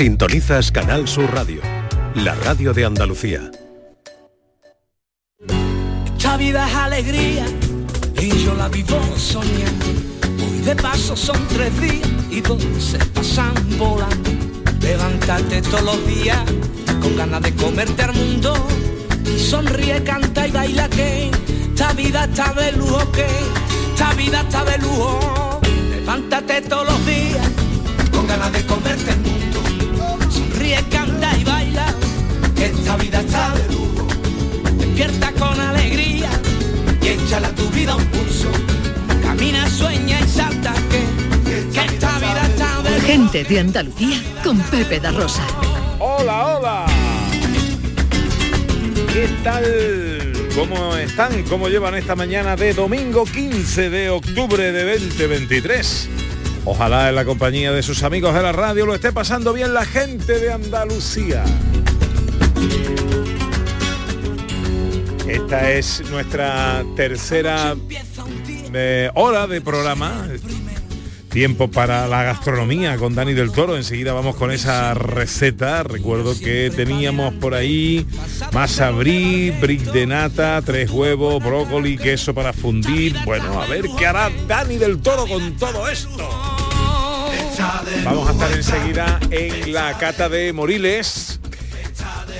Sintonizas Canal Sur Radio, la radio de Andalucía. Esta vida es alegría y yo la vivo soñando. Hoy de paso son tres días y dos se pasan volando. Levantarte todos los días con ganas de comerte al mundo. Y sonríe, canta y baila que esta vida está de lujo que esta vida está de lujo. Levántate todos los días con ganas de comerte esta vida está de lujo. Despierta con alegría y échala a tu vida un pulso. Camina, sueña y salta que, que esta vida está de lujo. Gente de Andalucía con Pepe da Rosa. Hola, hola. ¿Qué tal? ¿Cómo están? ¿Cómo llevan esta mañana de domingo 15 de octubre de 2023? Ojalá en la compañía de sus amigos de la radio lo esté pasando bien la gente de Andalucía. Esta es nuestra tercera eh, hora de programa. Tiempo para la gastronomía con Dani del Toro. Enseguida vamos con esa receta. Recuerdo que teníamos por ahí masa brie, brick de nata, tres huevos, brócoli, queso para fundir. Bueno, a ver qué hará Dani del Toro con todo esto. Vamos a estar enseguida en la cata de Moriles.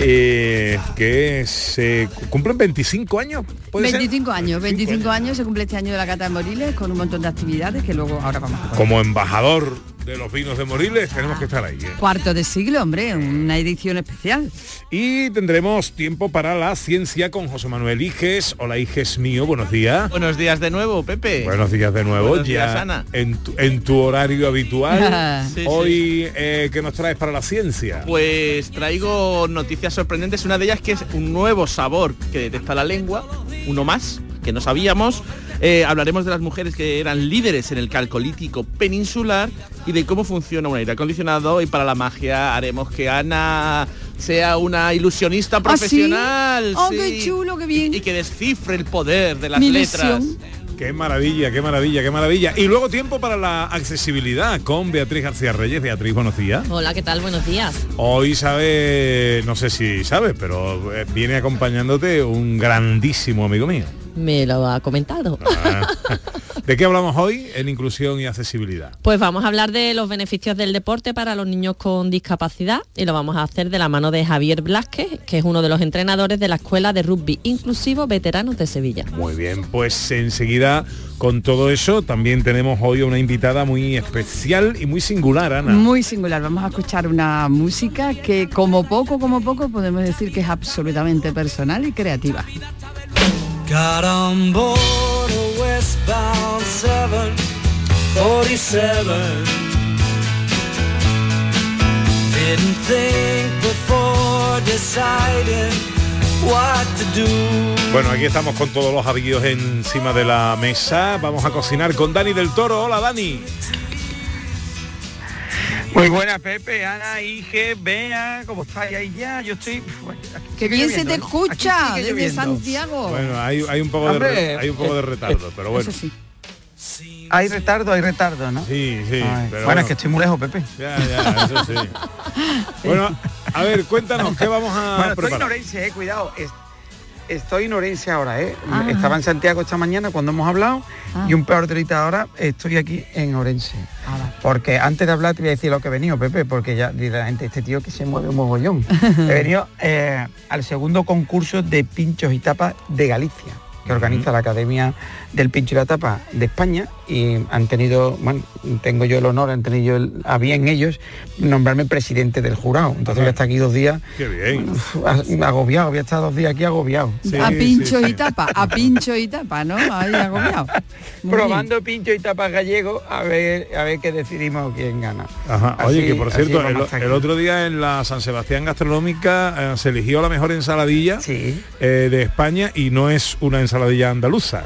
Eh, que se cumplen 25 años. ¿puede ser? 25 años, 25 años se cumple este año de la Cata de Moriles con un montón de actividades que luego ahora vamos a. Como embajador de los vinos de Moriles tenemos que estar ahí. ¿eh? Cuarto de siglo, hombre, una edición especial. Y tendremos tiempo para la ciencia con José Manuel Iges. Hola Iges mío, buenos días. Buenos días de nuevo, Pepe. Buenos días de nuevo, Buenos ya días, Ana. En, tu, en tu horario habitual. Sí, Hoy, eh, ¿qué nos traes para la ciencia? Pues traigo noticias sorprendentes. Una de ellas que es un nuevo sabor que detecta la lengua, uno más, que no sabíamos. Eh, hablaremos de las mujeres que eran líderes en el calcolítico peninsular y de cómo funciona un aire acondicionado. Y para la magia haremos que Ana sea una ilusionista ¿Ah, sí? profesional. Oh, sí. qué chulo, qué bien. Y, y que descifre el poder de las Mi letras. ilusión. Qué maravilla, qué maravilla, qué maravilla. Y luego tiempo para la accesibilidad con Beatriz García Reyes. Beatriz, buenos días. Hola, ¿qué tal? Buenos días. Hoy sabe, no sé si sabes, pero eh, viene acompañándote un grandísimo amigo mío. Me lo ha comentado. Ah. ¿De qué hablamos hoy en inclusión y accesibilidad? Pues vamos a hablar de los beneficios del deporte para los niños con discapacidad y lo vamos a hacer de la mano de Javier Blasquez, que es uno de los entrenadores de la Escuela de Rugby Inclusivo Veteranos de Sevilla. Muy bien, pues enseguida con todo eso también tenemos hoy una invitada muy especial y muy singular, Ana. Muy singular. Vamos a escuchar una música que como poco, como poco podemos decir que es absolutamente personal y creativa. Got on board a westbound 747 Didn't think before deciding Bueno, aquí estamos con todos los avíos encima de la mesa. Vamos a cocinar con Dani del Toro. Hola, Dani. Muy buena Pepe, Ana, Ige, Bea, ¿cómo estáis ahí ya? Yo estoy... ¡Qué bien se te ¿no? escucha desde lloviendo. Santiago! Bueno, hay, hay un poco de Hombre, hay un poco de retardo, pero bueno. Eso sí. Hay retardo, hay retardo, ¿no? Sí, sí. Pero bueno, es que estoy muy lejos, Pepe. Ya, ya, eso sí. Bueno, a ver, cuéntanos, ¿qué vamos a Bueno, estoy en preparar? Orense, eh, cuidado. es- estoy en Orense ahora, ¿eh? Ah. Estaba en Santiago esta mañana cuando hemos hablado Ah. y un peor de ahora estoy aquí en Orense. Ah. Porque antes de hablar te voy a decir lo que he venido, Pepe, porque ya la gente, este tío que se mueve un mogollón. he venido eh, al segundo concurso de pinchos y tapas de Galicia, que organiza la Academia del Pincho y la Tapa de España y han tenido, bueno, tengo yo el honor, han tenido yo el- a bien ellos nombrarme presidente del jurado. Entonces voy a estar aquí dos días Qué bien. uf, agobiado, voy a estar dos días aquí agobiado. Sí, a pincho sí, y tapa, a pincho y tapa, ¿no? Ahí agobiado. Muy Probando pincho y tapas gallegos a ver a ver qué decidimos quién gana. Ajá. Así- Oye, que por cierto, el, otro día en la San Sebastián Gastronómica eh, se eligió la mejor ensaladilla Sí. eh, de España y no es una ensaladilla andaluza.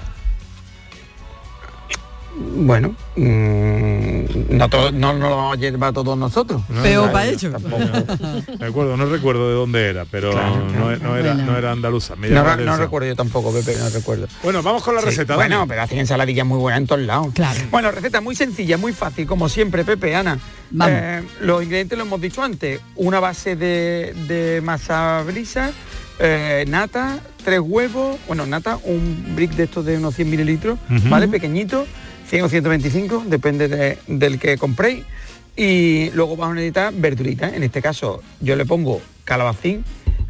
Bueno, mm, no, todo, no, no lo vamos a llevar todos nosotros. No, Peor no, para tampoco. Me acuerdo, no recuerdo de dónde era, pero Claro, no, claro. no era, Bueno. no era andaluza. No, recuerdo yo tampoco, Pepe, no recuerdo. Bueno, vamos con la Sí, receta. Bueno, Dani. pero hacen ensaladillas muy buenas en todos lados. Claro. Bueno, receta muy sencilla, muy fácil, como siempre, Pepe, Ana. Vamos. Eh, los ingredientes lo hemos dicho antes. Una base de, de masa brisa, eh, nata, tres huevos, bueno, nata, un brick de estos de unos 100 mililitros. ¿vale? Pequeñito, 100 o 125, depende de- del que compréis. Y luego vamos a necesitar verduritas. En este caso, yo le pongo calabacín,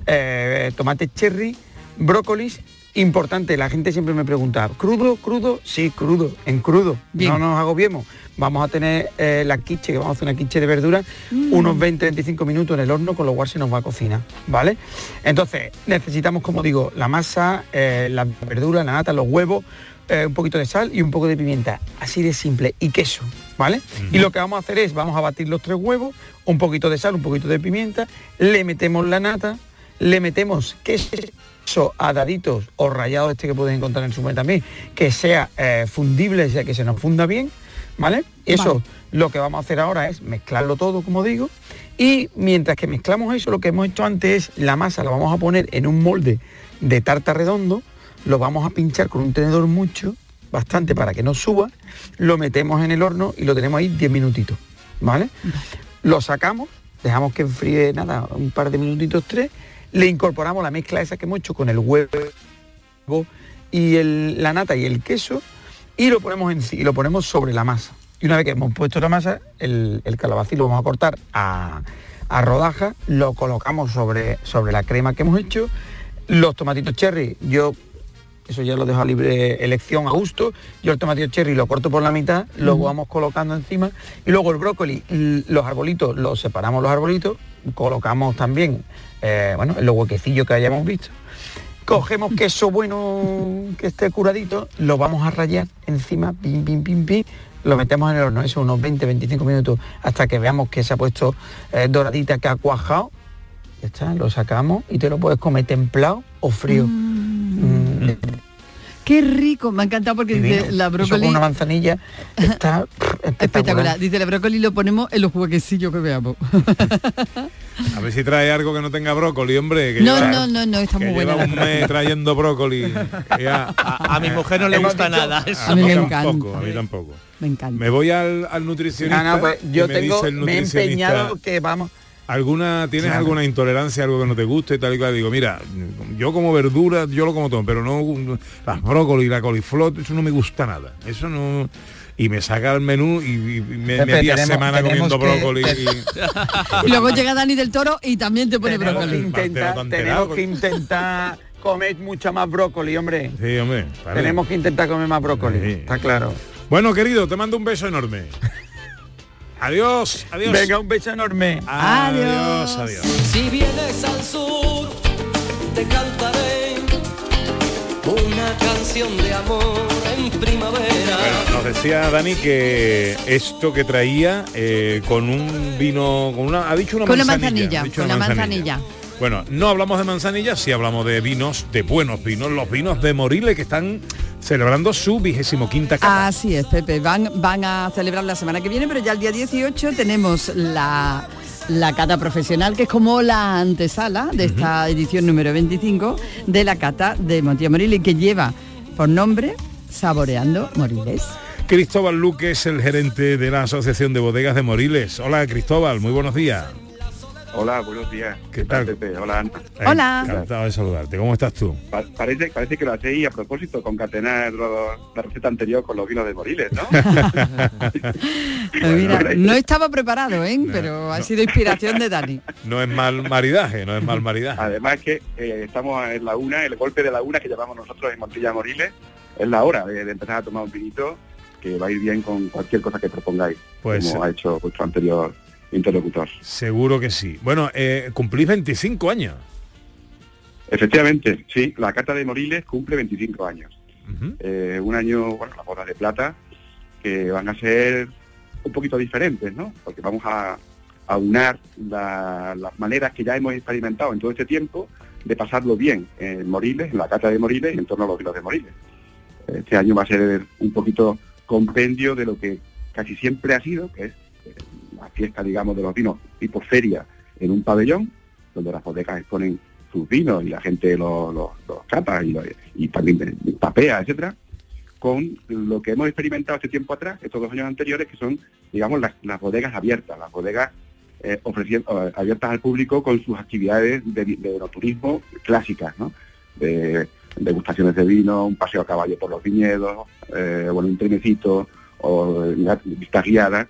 eh, tomate cherry, brócolis. Importante, la gente siempre me pregunta, ¿crudo, crudo? Sí, crudo, en crudo. Bien. No nos agobiemos. Vamos a tener eh, la quiche, que vamos a hacer una quiche de verdura, unos 20-25 minutos en el horno, con lo cual se nos va a cocinar, ¿vale? Entonces, necesitamos, como digo, la masa, eh, la verdura, la nata, los huevos, eh, un poquito de sal y un poco de pimienta. Así de simple. Y queso, ¿vale? Y lo que vamos a hacer es, vamos a batir los tres huevos, un poquito de sal, un poquito de pimienta, le metemos la nata, le metemos queso a daditos o rallado este que puedes encontrar en el supermercado también, que sea eh, fundible, sea, que se nos funda bien, ¿vale? Eso, Vale. lo que vamos a hacer ahora es mezclarlo todo, como digo, y mientras que mezclamos eso, lo que hemos hecho antes es la masa la vamos a poner en un molde de tarta redondo, lo vamos a pinchar con un tenedor mucho, bastante para que no suba, lo metemos en el horno y lo tenemos ahí 10 minutitos, ¿vale? Lo sacamos, dejamos que enfríe nada, un par de minutitos, tres, le incorporamos la mezcla esa que hemos hecho con el huevo y el- la nata y el queso y lo ponemos en, y lo ponemos sobre la masa. Y una vez que hemos puesto la masa, el, el calabacín lo vamos a cortar a, a rodajas, lo colocamos sobre, sobre la crema que hemos hecho. Los tomatitos cherry, yo eso ya lo dejo a libre elección a gusto. Yo el tomatito cherry lo corto por la mitad, lo vamos colocando encima y luego el brócoli, los arbolitos, los separamos los arbolitos, colocamos también, eh, bueno, en los huequecillos que hayamos visto. Cogemos queso bueno que esté curadito, lo vamos a rayar encima, pim, pim, pim, pim, lo metemos en el horno, eso unos 20-25 minutos hasta que veamos que se ha puesto eh, doradita, que ha cuajado. Ya está, lo sacamos y te lo puedes comer templado o frío. Mm, Qué rico, me ha encantado porque divino. dice la Eso brócoli con una manzanilla está espectacular. espectacular. Dice la brócoli lo ponemos en los huequecillos que veamos. A ver si trae algo que no tenga brócoli, hombre. Que No, lleva- no, no, no, está que muy lleva buena. un mes trayendo brócoli. Ya. A, a mi mujer no le gusta dicho- nada eso. A mí me tampoco, encanta. a mí tampoco. Me encanta. Me voy al, al nutricionista. No, no, pues yo me tengo, dice el me he nutricionista, empeñado que vamos. ¿Alguna, ¿Tienes Claro. alguna intolerancia, algo que no te guste y tal y cual? Digo, mira, yo como verdura, yo lo como todo, pero no las brócoli, la coliflor, eso no me gusta nada. Eso no... Y me saca el menú y, y me Pepe, tenemos- semana tenemos comiendo que- brócoli. y- Y luego llega Dani del Toro y también te pone Tenemos brócoli. Tenemos que intentar comer mucha más brócoli, hombre. Sí, hombre. vale. Tenemos que intentar comer más brócoli, Sí. está claro. Bueno, querido, te mando un beso enorme. Adiós, adiós. Venga, un beso enorme. Adiós, Adiós. adiós. Si vienes al sur, te cantaré una canción de amor en primavera. Bueno, nos decía Dani que esto que traía eh, con un vino, con una, ha dicho una Con la manzanilla. manzanilla, ha dicho con una la manzanilla. Bueno, no hablamos de manzanilla, sí hablamos de vinos, de buenos vinos, los vinos de Moriles que están celebrando su vigésimo quinta cata. Así es, Pepe. Van, van a celebrar la semana que viene, pero ya el día 18 tenemos la, la cata profesional, que es como la antesala de esta edición número 25 de la cata de Montilla Moriles, que lleva por nombre Saboreando Moriles. Cristóbal Luque es el gerente de la Asociación de Bodegas de Moriles. Hola Cristóbal, muy buenos días. Hola, buenos días. ¿Qué tal? Pepe? Hola, Ana. Hola. Encantado de saludarte. ¿Cómo estás tú? Pa- parece, parece que lo hacéis a propósito, concatenar lo- la receta anterior con los vinos de Moriles, ¿no? Pues mira, no estaba preparado, ¿eh? pero ha sido inspiración de Dani. No es mal maridaje, no es mal maridaje. Además que eh, estamos en la una, el golpe de la una que llamamos nosotros en Montilla Moriles, es la hora de, de empezar a tomar un vinito que va a ir bien con cualquier cosa que propongáis, Pues como ha hecho vuestro anterior interlocutor. seguro que sí. Bueno, eh, cumplís 25 años. Efectivamente, sí, la Cata de Moriles cumple 25 años. Eh, un año, bueno, las bodas de plata, que van a ser un poquito diferentes, ¿no? Porque vamos a, a unar la- las maneras que ya hemos experimentado en todo este tiempo de pasarlo bien en Moriles, en la cata de Moriles y en torno a los vinos de Moriles. Este año va a ser un poquito compendio de lo que casi siempre ha sido, que es eh, la fiesta, digamos, de los vinos tipo feria en un pabellón, donde las bodegas exponen sus vinos y la gente los, cata y, también papea, etcétera, con lo que hemos experimentado este tiempo atrás, estos dos años anteriores, que son, digamos, las, bodegas abiertas, las bodegas eh, eh, abiertas al público con sus actividades de, de enoturismo clásicas, ¿no? De degustaciones de vino, un paseo a caballo por los viñedos, eh, bueno, un trenecito o vistas guiadas,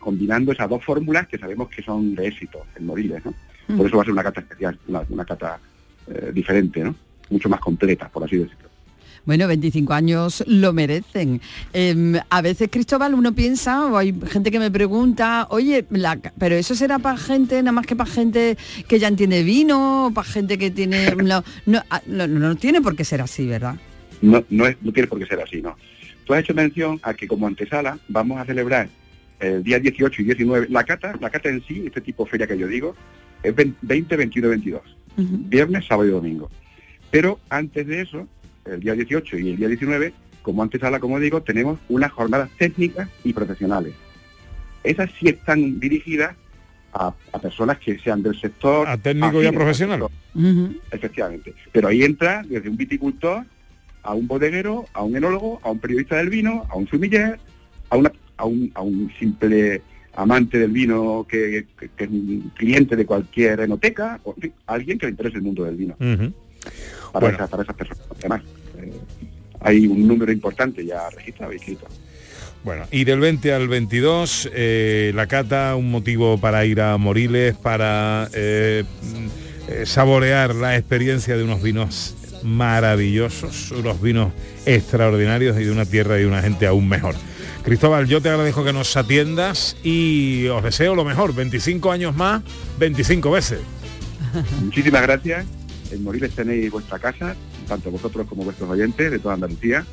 combinando esas dos fórmulas que sabemos que son de éxito en Moriles, ¿no? Por eso va a ser una cata especial, una, una cata eh, diferente, ¿no? Mucho más completa, por así decirlo. Bueno, 25 años lo merecen. Em, a veces, Cristóbal, uno piensa, o hay gente que me pregunta, oye, la pero eso será para gente, nada más que para gente que ya entiende vino, para gente que tiene... No, no, ah, no, no, no tiene por qué ser así, ¿verdad? no, no, es, no tiene por qué ser así, ¿no? Tú has hecho mención a que como antesala vamos a celebrar el día 18 y 19, la cata, la cata en sí, este tipo de feria que yo digo, es 20, 21 y 22, viernes, sábado y domingo. Pero antes de eso, el día 18 y el día 19, como antesala, como digo, tenemos unas jornadas técnicas y profesionales. Esas sí están dirigidas a, a personas que sean del sector. A técnico y a profesional. sector. Efectivamente. Pero ahí entra desde un viticultor a un bodeguero, a un enólogo, a un periodista del vino, a un sumiller, a, una, a, un, a un simple amante del vino que, que- que es un cliente de cualquier enoteca, o en fin, alguien que le interese el mundo del vino. Para, Bueno. esas, para esas personas. Además, eh, hay un número importante ya registrado y escrito. Bueno, y del 20 al 22, eh, la cata, un motivo para ir a Moriles, para eh, saborear la experiencia de unos vinos maravillosos, unos vinos extraordinarios y de una tierra y de una gente aún mejor. Cristóbal, yo te agradezco que nos atiendas y os deseo lo mejor, 25 años más, 25 veces. Muchísimas gracias. En Moriles tenéis vuestra casa, tanto vosotros como vuestros oyentes de toda Andalucía.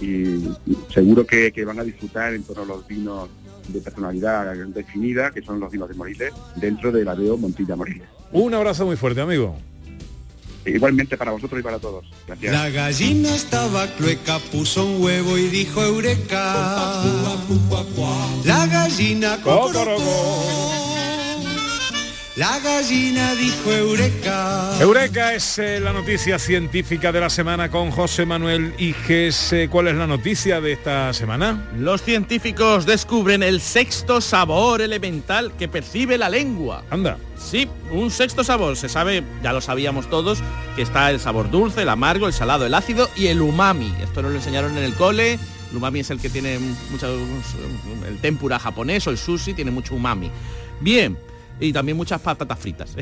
Y seguro que, que van a disfrutar en torno a los vinos de personalidad definida, que son los vinos de Moriles, dentro de la Deo Montilla Moriles. Un abrazo muy fuerte, amigo. Igualmente para vosotros y para todos. Gracias. La gallina estaba clueca, puso un huevo y dijo eureka. La gallina cocorocó. La gallina dijo eureka. Eureka es eh, la noticia científica de la semana con José Manuel Iges. Eh, ¿Cuál es la noticia de esta semana? Los científicos descubren el sexto sabor elemental que percibe la lengua. Anda. Sí, un sexto sabor. Se sabe, ya lo sabíamos todos, que está el sabor dulce, el amargo, el salado, el ácido y el umami. Esto nos lo enseñaron en el cole. El umami es el que tiene mucho, el tempura japonés o el sushi tiene mucho umami. Bien, y también muchas patatas fritas.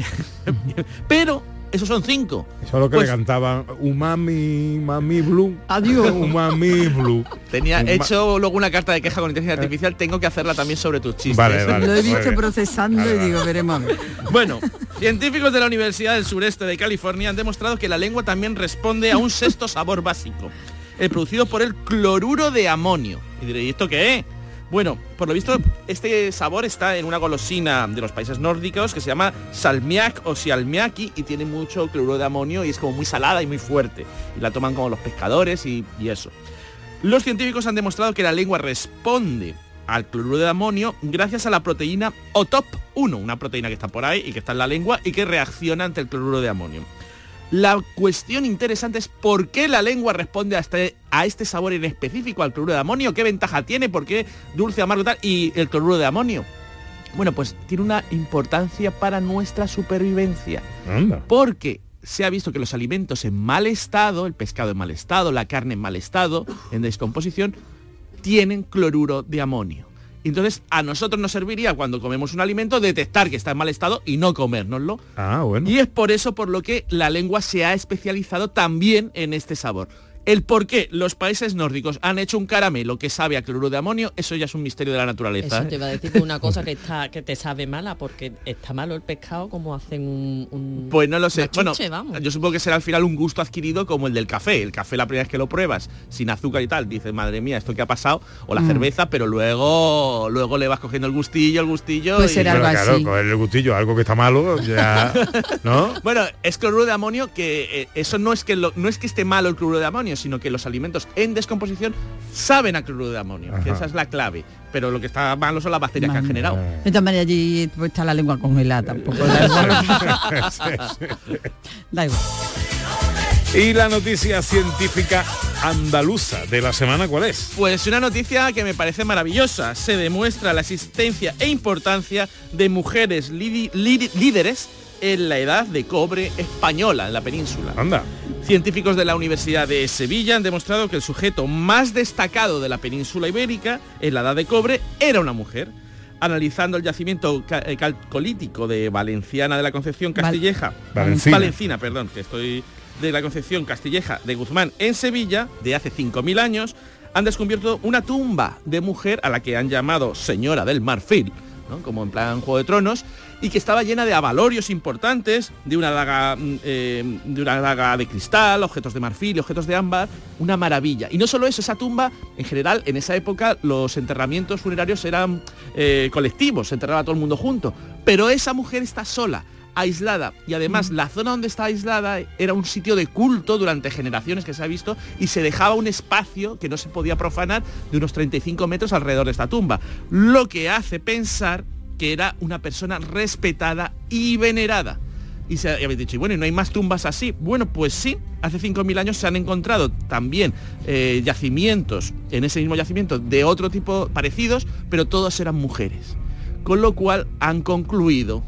Pero esos son cinco. Eso es lo que Pues- le cantaban Umami, Mami Blue. Adiós. Umami Blue. Tenía Uma- hecho luego una carta de queja con inteligencia artificial, tengo que hacerla también sobre tus chistes. Vale, vale. Lo he visto procesando Vale, y vale. digo, veremos. Bueno, científicos de la Universidad del Sureste de California han demostrado que la lengua también responde a un sexto sabor básico, el producido por el cloruro de amonio. Y diréis, ¿y esto qué es? Bueno, por lo visto, este sabor está en una golosina de los países nórdicos que se llama salmiak o sialmiaki y tiene mucho cloruro de amonio y es como muy salada y muy fuerte. Y la toman como los pescadores y, eso. Los científicos han demostrado que la lengua responde al cloruro de amonio gracias a la proteína OTOP1, una proteína que está por ahí y que está en la lengua y que reacciona ante el cloruro de amonio. La cuestión interesante es por qué la lengua responde a este, a este sabor en específico, al cloruro de amonio, qué ventaja tiene, por qué dulce, amargo y tal, y el cloruro de amonio. Bueno, pues tiene una importancia para nuestra supervivencia. Anda. Porque se ha visto que los alimentos en mal estado, el pescado en mal estado, la carne en mal estado, en descomposición, tienen cloruro de amonio. Entonces a nosotros nos serviría cuando comemos un alimento detectar que está en mal estado y no comérnoslo. Ah, bueno. Y es por eso por lo que la lengua se ha especializado también en este sabor. El por qué los países nórdicos han hecho un caramelo que sabe a cloruro de amonio, eso ya es un misterio de la naturaleza. Eso ¿eh? te iba a decir una cosa que está que te sabe mala porque está malo el pescado como hacen un, un- Pues no lo sé. Bueno, vamos. yo supongo que será al final un gusto adquirido como el del café. El café la primera vez que lo pruebas, sin azúcar y tal, dices, madre mía, esto que ha pasado, o la Mm. cerveza, pero luego luego le vas cogiendo el gustillo, el gustillo. Pues y- será algo claro, así. el gustillo, algo que está malo, ya. ¿No? Bueno, es cloruro de amonio que eh, eso no es que lo- no es que esté malo el cloruro de amonio, amonio, sino que los alimentos en descomposición saben a cloruro de amonio, que esa es la clave. Pero lo que está malo son las bacterias que han generado. De todas maneras allí pues, está la lengua congelada tampoco. Da igual. Da igual. Y la noticia científica andaluza de la semana, ¿cuál es? Pues una noticia que me parece maravillosa. Se demuestra la existencia e importancia de mujeres líderes en la edad de cobre española en la península. Anda. Científicos de la Universidad de Sevilla han demostrado que el sujeto más destacado de la península ibérica en la edad de cobre era una mujer. Analizando el yacimiento eh, calcolítico de Valenciana de la Concepción Val- Castilleja, Valencina. Valencina, perdón, que estoy de la Concepción Castilleja de Guzmán en Sevilla, de hace 5.000 años, han descubierto una tumba de mujer a la que han llamado Señora del Marfil, ¿no? como en plan Juego de Tronos, y que estaba llena de avalorios importantes, de una daga, mm, eh, de una daga de cristal, objetos de marfil y objetos de ámbar, una maravilla. Y no solo eso, esa tumba, en general, en esa época los enterramientos funerarios eran eh, colectivos, se enterraba todo el mundo junto, pero esa mujer está sola aislada. Y además la zona donde está aislada era un sitio de culto durante generaciones que se ha visto y se dejaba un espacio que no se podía profanar de unos 35 metros alrededor de esta tumba, lo que hace pensar que era una persona respetada y venerada. Y se habéis dicho, y bueno, ¿y no hay más tumbas así? Bueno, pues sí, hace 5.000 años se han encontrado también eh, yacimientos, en ese mismo yacimiento, de otro tipo parecidos, pero todos eran mujeres. Con lo cual han concluido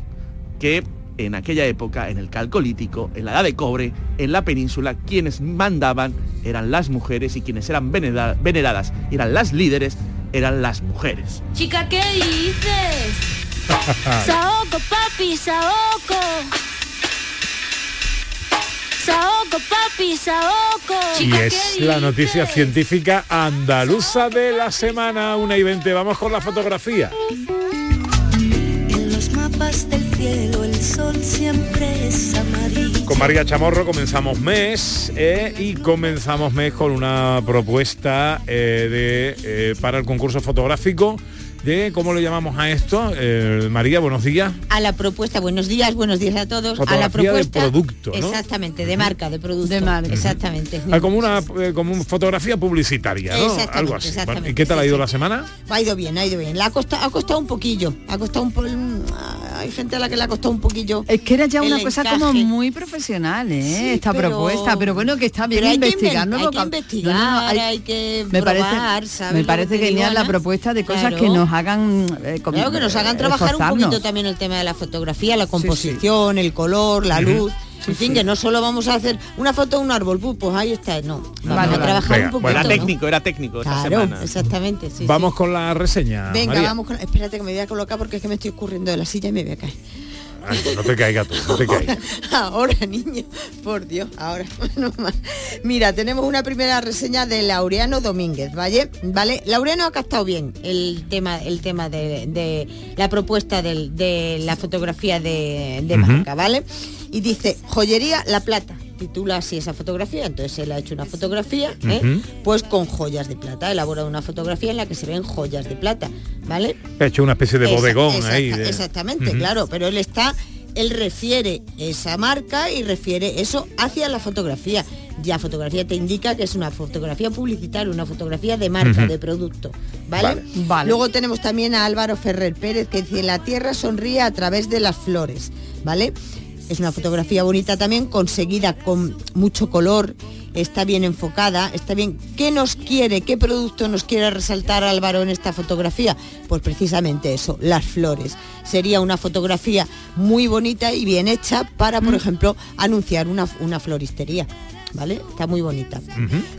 que en aquella época, en el calcolítico, en la edad de cobre, en la península, quienes mandaban eran las mujeres y quienes eran venera- veneradas, eran las líderes, eran las mujeres. Chica, ¿qué dices? Saoco, papi, Saoco. Saoco, papi, Saoco. Y es la noticia científica andaluza de la semana 1 y 20. Vamos con la fotografía. En los mapas del cielo el sol siempre es amarillo. Con María Chamorro comenzamos mes eh, y comenzamos mes con una propuesta eh, de, eh, para el concurso fotográfico de, ¿cómo le llamamos a esto? Eh, María, buenos días. a la propuesta, buenos días, buenos días a todos. a la de propuesta producto, ¿no? Exactamente, de marca, de producto. De marca. Exactamente. Ah, como una eh, como una fotografía publicitaria, ¿no? Exactamente, Algo así. Bueno, ¿Y qué tal sí, ha ido sí. la semana? Ha ido bien, ha ido bien. La ha costado, ha costado un poquillo. Ha costado un Hay gente a la que le ha costado un poquillo. Es que era ya una cosa encaje. como muy profesional, ¿eh? Sí, Esta pero- propuesta, pero bueno, que está bien pero hay que investigar, hay No, hay- hay que me probar, parece, ¿sabes me parece genial la propuesta de cosas Claro. que nos hagan eh, Claro, que nos hagan trabajar un poquito también el tema de la fotografía, la composición, el color, la luz. Que no solo vamos a hacer una foto de un árbol, pu, pues ahí está, no. Vamos Vale, a trabajar Venga, un poquito. bueno, Era ¿no? técnico, era técnico esta Claro, semana. exactamente. sí, Vamos sí. con la reseña. Venga, María. vamos con... Espérate que me voy a colocar porque es que me estoy escurriendo de la silla y me voy a caer. Ay, no te caigas tú, no te caigas. Ahora, niño, por Dios, ahora. mal. Mira, tenemos una primera reseña de Laureano Domínguez, ¿vale? ¿Vale? Laureano ha captado bien el tema, el tema de, de la propuesta de, la fotografía de, marca, ¿vale? Y dice, joyería La Plata. Titula así esa fotografía, entonces él ha hecho una fotografía, ¿eh? Pues con joyas de plata, ha elaborado una fotografía en la que se ven joyas de plata, ¿vale? He hecho una especie de bodegón exacta- ahí. de- Exactamente, claro, pero él está, él refiere esa marca y refiere eso hacia la fotografía. Ya fotografía te indica que es una fotografía publicitaria, una fotografía de marca, de producto. ¿vale? Vale. Vale. Luego tenemos también a Álvaro Ferrer Pérez que dice la tierra sonríe a través de las flores, ¿vale? Es una fotografía bonita también, conseguida con mucho color, está bien enfocada, está bien. ¿Qué nos quiere, qué producto nos quiere resaltar Álvaro en esta fotografía? Pues precisamente eso, las flores. Sería una fotografía muy bonita y bien hecha para, por ejemplo, anunciar una, una floristería. ¿Vale? Está muy bonita.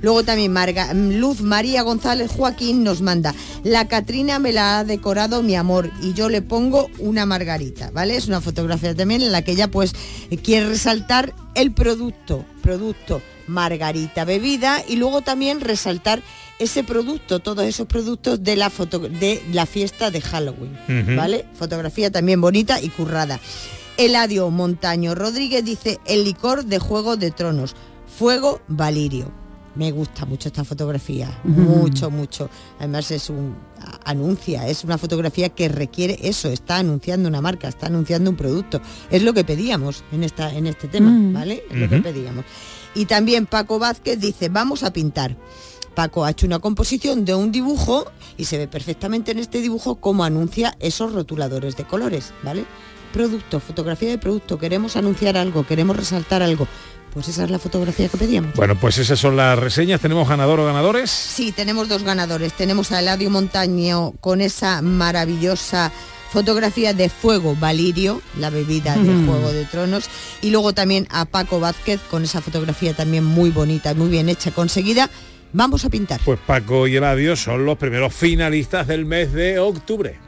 Luego también Marga- Luz María González Joaquín nos manda, la Catrina me la ha decorado mi amor y yo le pongo una margarita, ¿vale? Es una fotografía también en la que ella pues quiere resaltar el producto, producto margarita bebida y luego también resaltar ese producto, todos esos productos de la foto de la fiesta de Halloween. ¿vale? Fotografía también bonita y currada. Eladio Montaño Rodríguez dice el licor de Juego de Tronos, Fuego Valirio. Me gusta mucho esta fotografía, mucho, mucho. Además es un anuncia, es una fotografía que requiere eso, está anunciando una marca, está anunciando un producto. Es lo que pedíamos en esta en este tema, Mm. ¿vale? Es lo que pedíamos. Y también Paco Vázquez dice, "Vamos a pintar." Paco ha hecho una composición de un dibujo y se ve perfectamente en este dibujo cómo anuncia esos rotuladores de colores, ¿vale? Producto, fotografía de producto, queremos anunciar algo, queremos resaltar algo. Pues esa es la fotografía que pedíamos. Bueno, pues esas son las reseñas. ¿Tenemos ganador o ganadores? Sí, tenemos dos ganadores. Tenemos a Eladio Montaño con esa maravillosa fotografía de Fuego Valirio, la bebida de Mm. Juego de Tronos. Y luego también a Paco Vázquez con esa fotografía también muy bonita, muy bien hecha, conseguida. Vamos a pintar. Pues Paco y Eladio son los primeros finalistas del mes de octubre.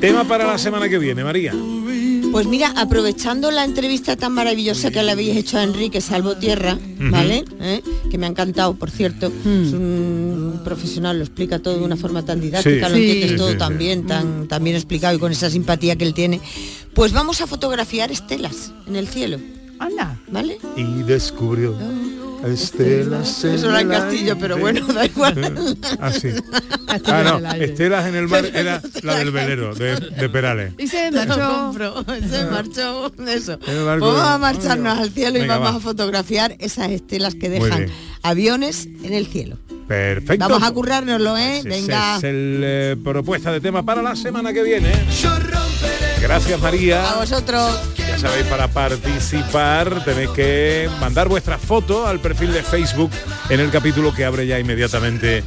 Tema para la semana que viene, María. Pues mira, aprovechando la entrevista tan maravillosa que le habéis hecho a Enrique Salvotierra, ¿vale? ¿Eh? Que me ha encantado, por cierto. Es un profesional, lo explica todo de una forma tan didáctica, Sí. lo entiendes Sí, todo sí, tan sí. bien, tan, tan bien explicado y con esa simpatía que él tiene. Pues vamos a fotografiar estelas en el cielo. Anda. ¿Vale? Y descubrió estelas en Eso era el Castillo, pero bueno, da igual. Ah, sí. Castillo Ah, en no. Estelas en el mar era la del velero, de, de Perales. Y se marchó. se marchó eso. El barco Pues vamos a marcharnos al cielo y vamos va. a fotografiar esas estelas que dejan aviones en el cielo. Perfecto. Vamos a currárnoslo, ¿eh? Ese Venga. es el eh, propuesta de tema para la semana que viene. Gracias María. A vosotros. Ya sabéis, para participar tenéis que mandar vuestra foto al perfil de Facebook en el capítulo que abre ya inmediatamente.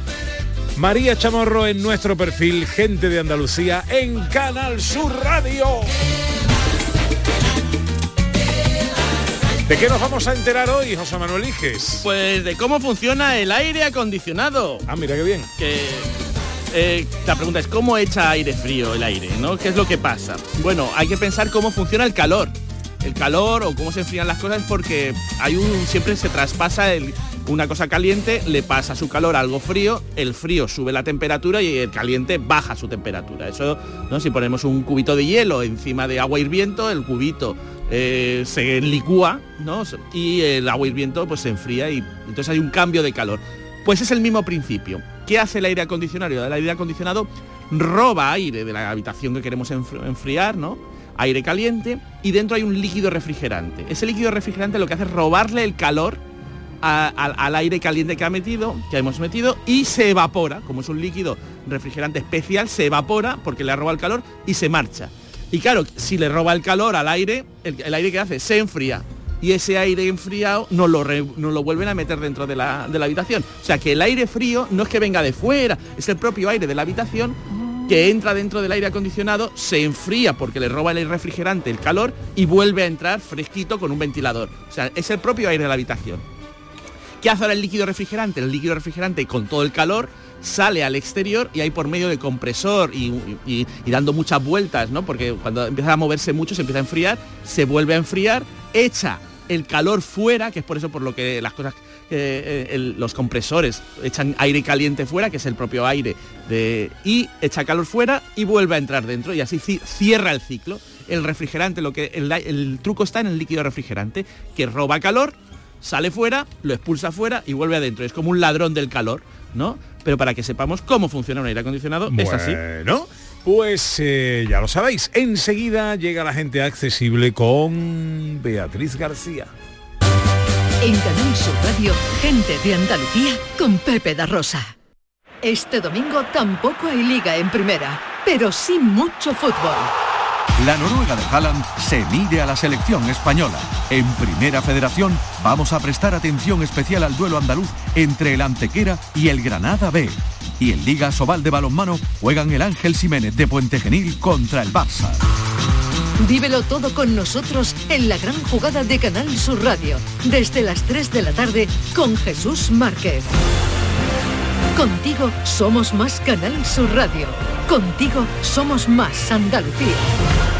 María Chamorro en nuestro perfil Gente de Andalucía en Canal Sur Radio. ¿De qué nos vamos a enterar hoy, José Manuel Iges? Pues de cómo funciona el aire acondicionado. Ah, mira qué bien. Que eh, la pregunta es cómo echa aire frío el aire, ¿no? ¿Qué es lo que pasa? Bueno, hay que pensar cómo funciona el calor. El calor o cómo se enfrían las cosas porque hay un siempre se traspasa el- una cosa caliente, le pasa su calor a algo frío, el frío sube la temperatura y el caliente baja su temperatura. Eso, ¿no? Si ponemos un cubito de hielo encima de agua hirviendo, el cubito eh, se licúa, ¿no? Y el agua hirviendo pues se enfría y entonces hay un cambio de calor. Pues es el mismo principio. ¿Qué hace el aire acondicionado? El aire acondicionado roba aire de la habitación que queremos enfri- enfriar, ¿no? Aire caliente y dentro hay un líquido refrigerante. Ese líquido refrigerante lo que hace es robarle el calor al- aire caliente que ha metido, que hemos metido, y se evapora, como es un líquido refrigerante especial, se evapora porque le ha robado el calor y se marcha. Y claro, si le roba el calor al aire, el, el aire que hace se enfría. Y ese aire enfriado no lo, lo vuelven a meter dentro de la, de la habitación. O sea que el aire frío no es que venga de fuera, es el propio aire de la habitación que entra dentro del aire acondicionado, se enfría porque le roba el refrigerante el calor y vuelve a entrar fresquito con un ventilador. O sea, es el propio aire de la habitación. ¿Qué hace ahora el líquido refrigerante? El líquido refrigerante con todo el calor sale al exterior y ahí por medio de compresor y, y- y dando muchas vueltas, ¿no? Porque cuando empieza a moverse mucho se empieza a enfriar, se vuelve a enfriar, echa el calor fuera, que es por eso por lo que las cosas, eh, eh, los compresores echan aire caliente fuera, que es el propio aire, de, y echa calor fuera y vuelve a entrar dentro y así ci- cierra el ciclo. El refrigerante, lo que el truco está en el líquido refrigerante, que roba calor, sale fuera, lo expulsa fuera y vuelve adentro. Es como un ladrón del calor, ¿no? Pero para que sepamos cómo funciona un aire acondicionado, es así. Pues eh, ya lo sabéis. Enseguida llega la gente accesible con Beatriz García. En Canal Sur Radio, gente de Andalucía con Pepe da Rosa. Este domingo tampoco hay liga en primera, pero sí mucho fútbol. La Noruega de Haaland se mide a la selección española. En Primera Federación vamos a prestar atención especial al duelo andaluz entre el Antequera y el Granada B. Y en Liga Sobal de Balonmano juegan el Ángel Jiménez de Puente Genil contra el Barça. Vívelo todo con nosotros en la gran jugada de Canal Sur Radio, desde las 3 de la tarde con Jesús Márquez. Contigo somos más Canal Sur Radio. Contigo somos más Andalucía.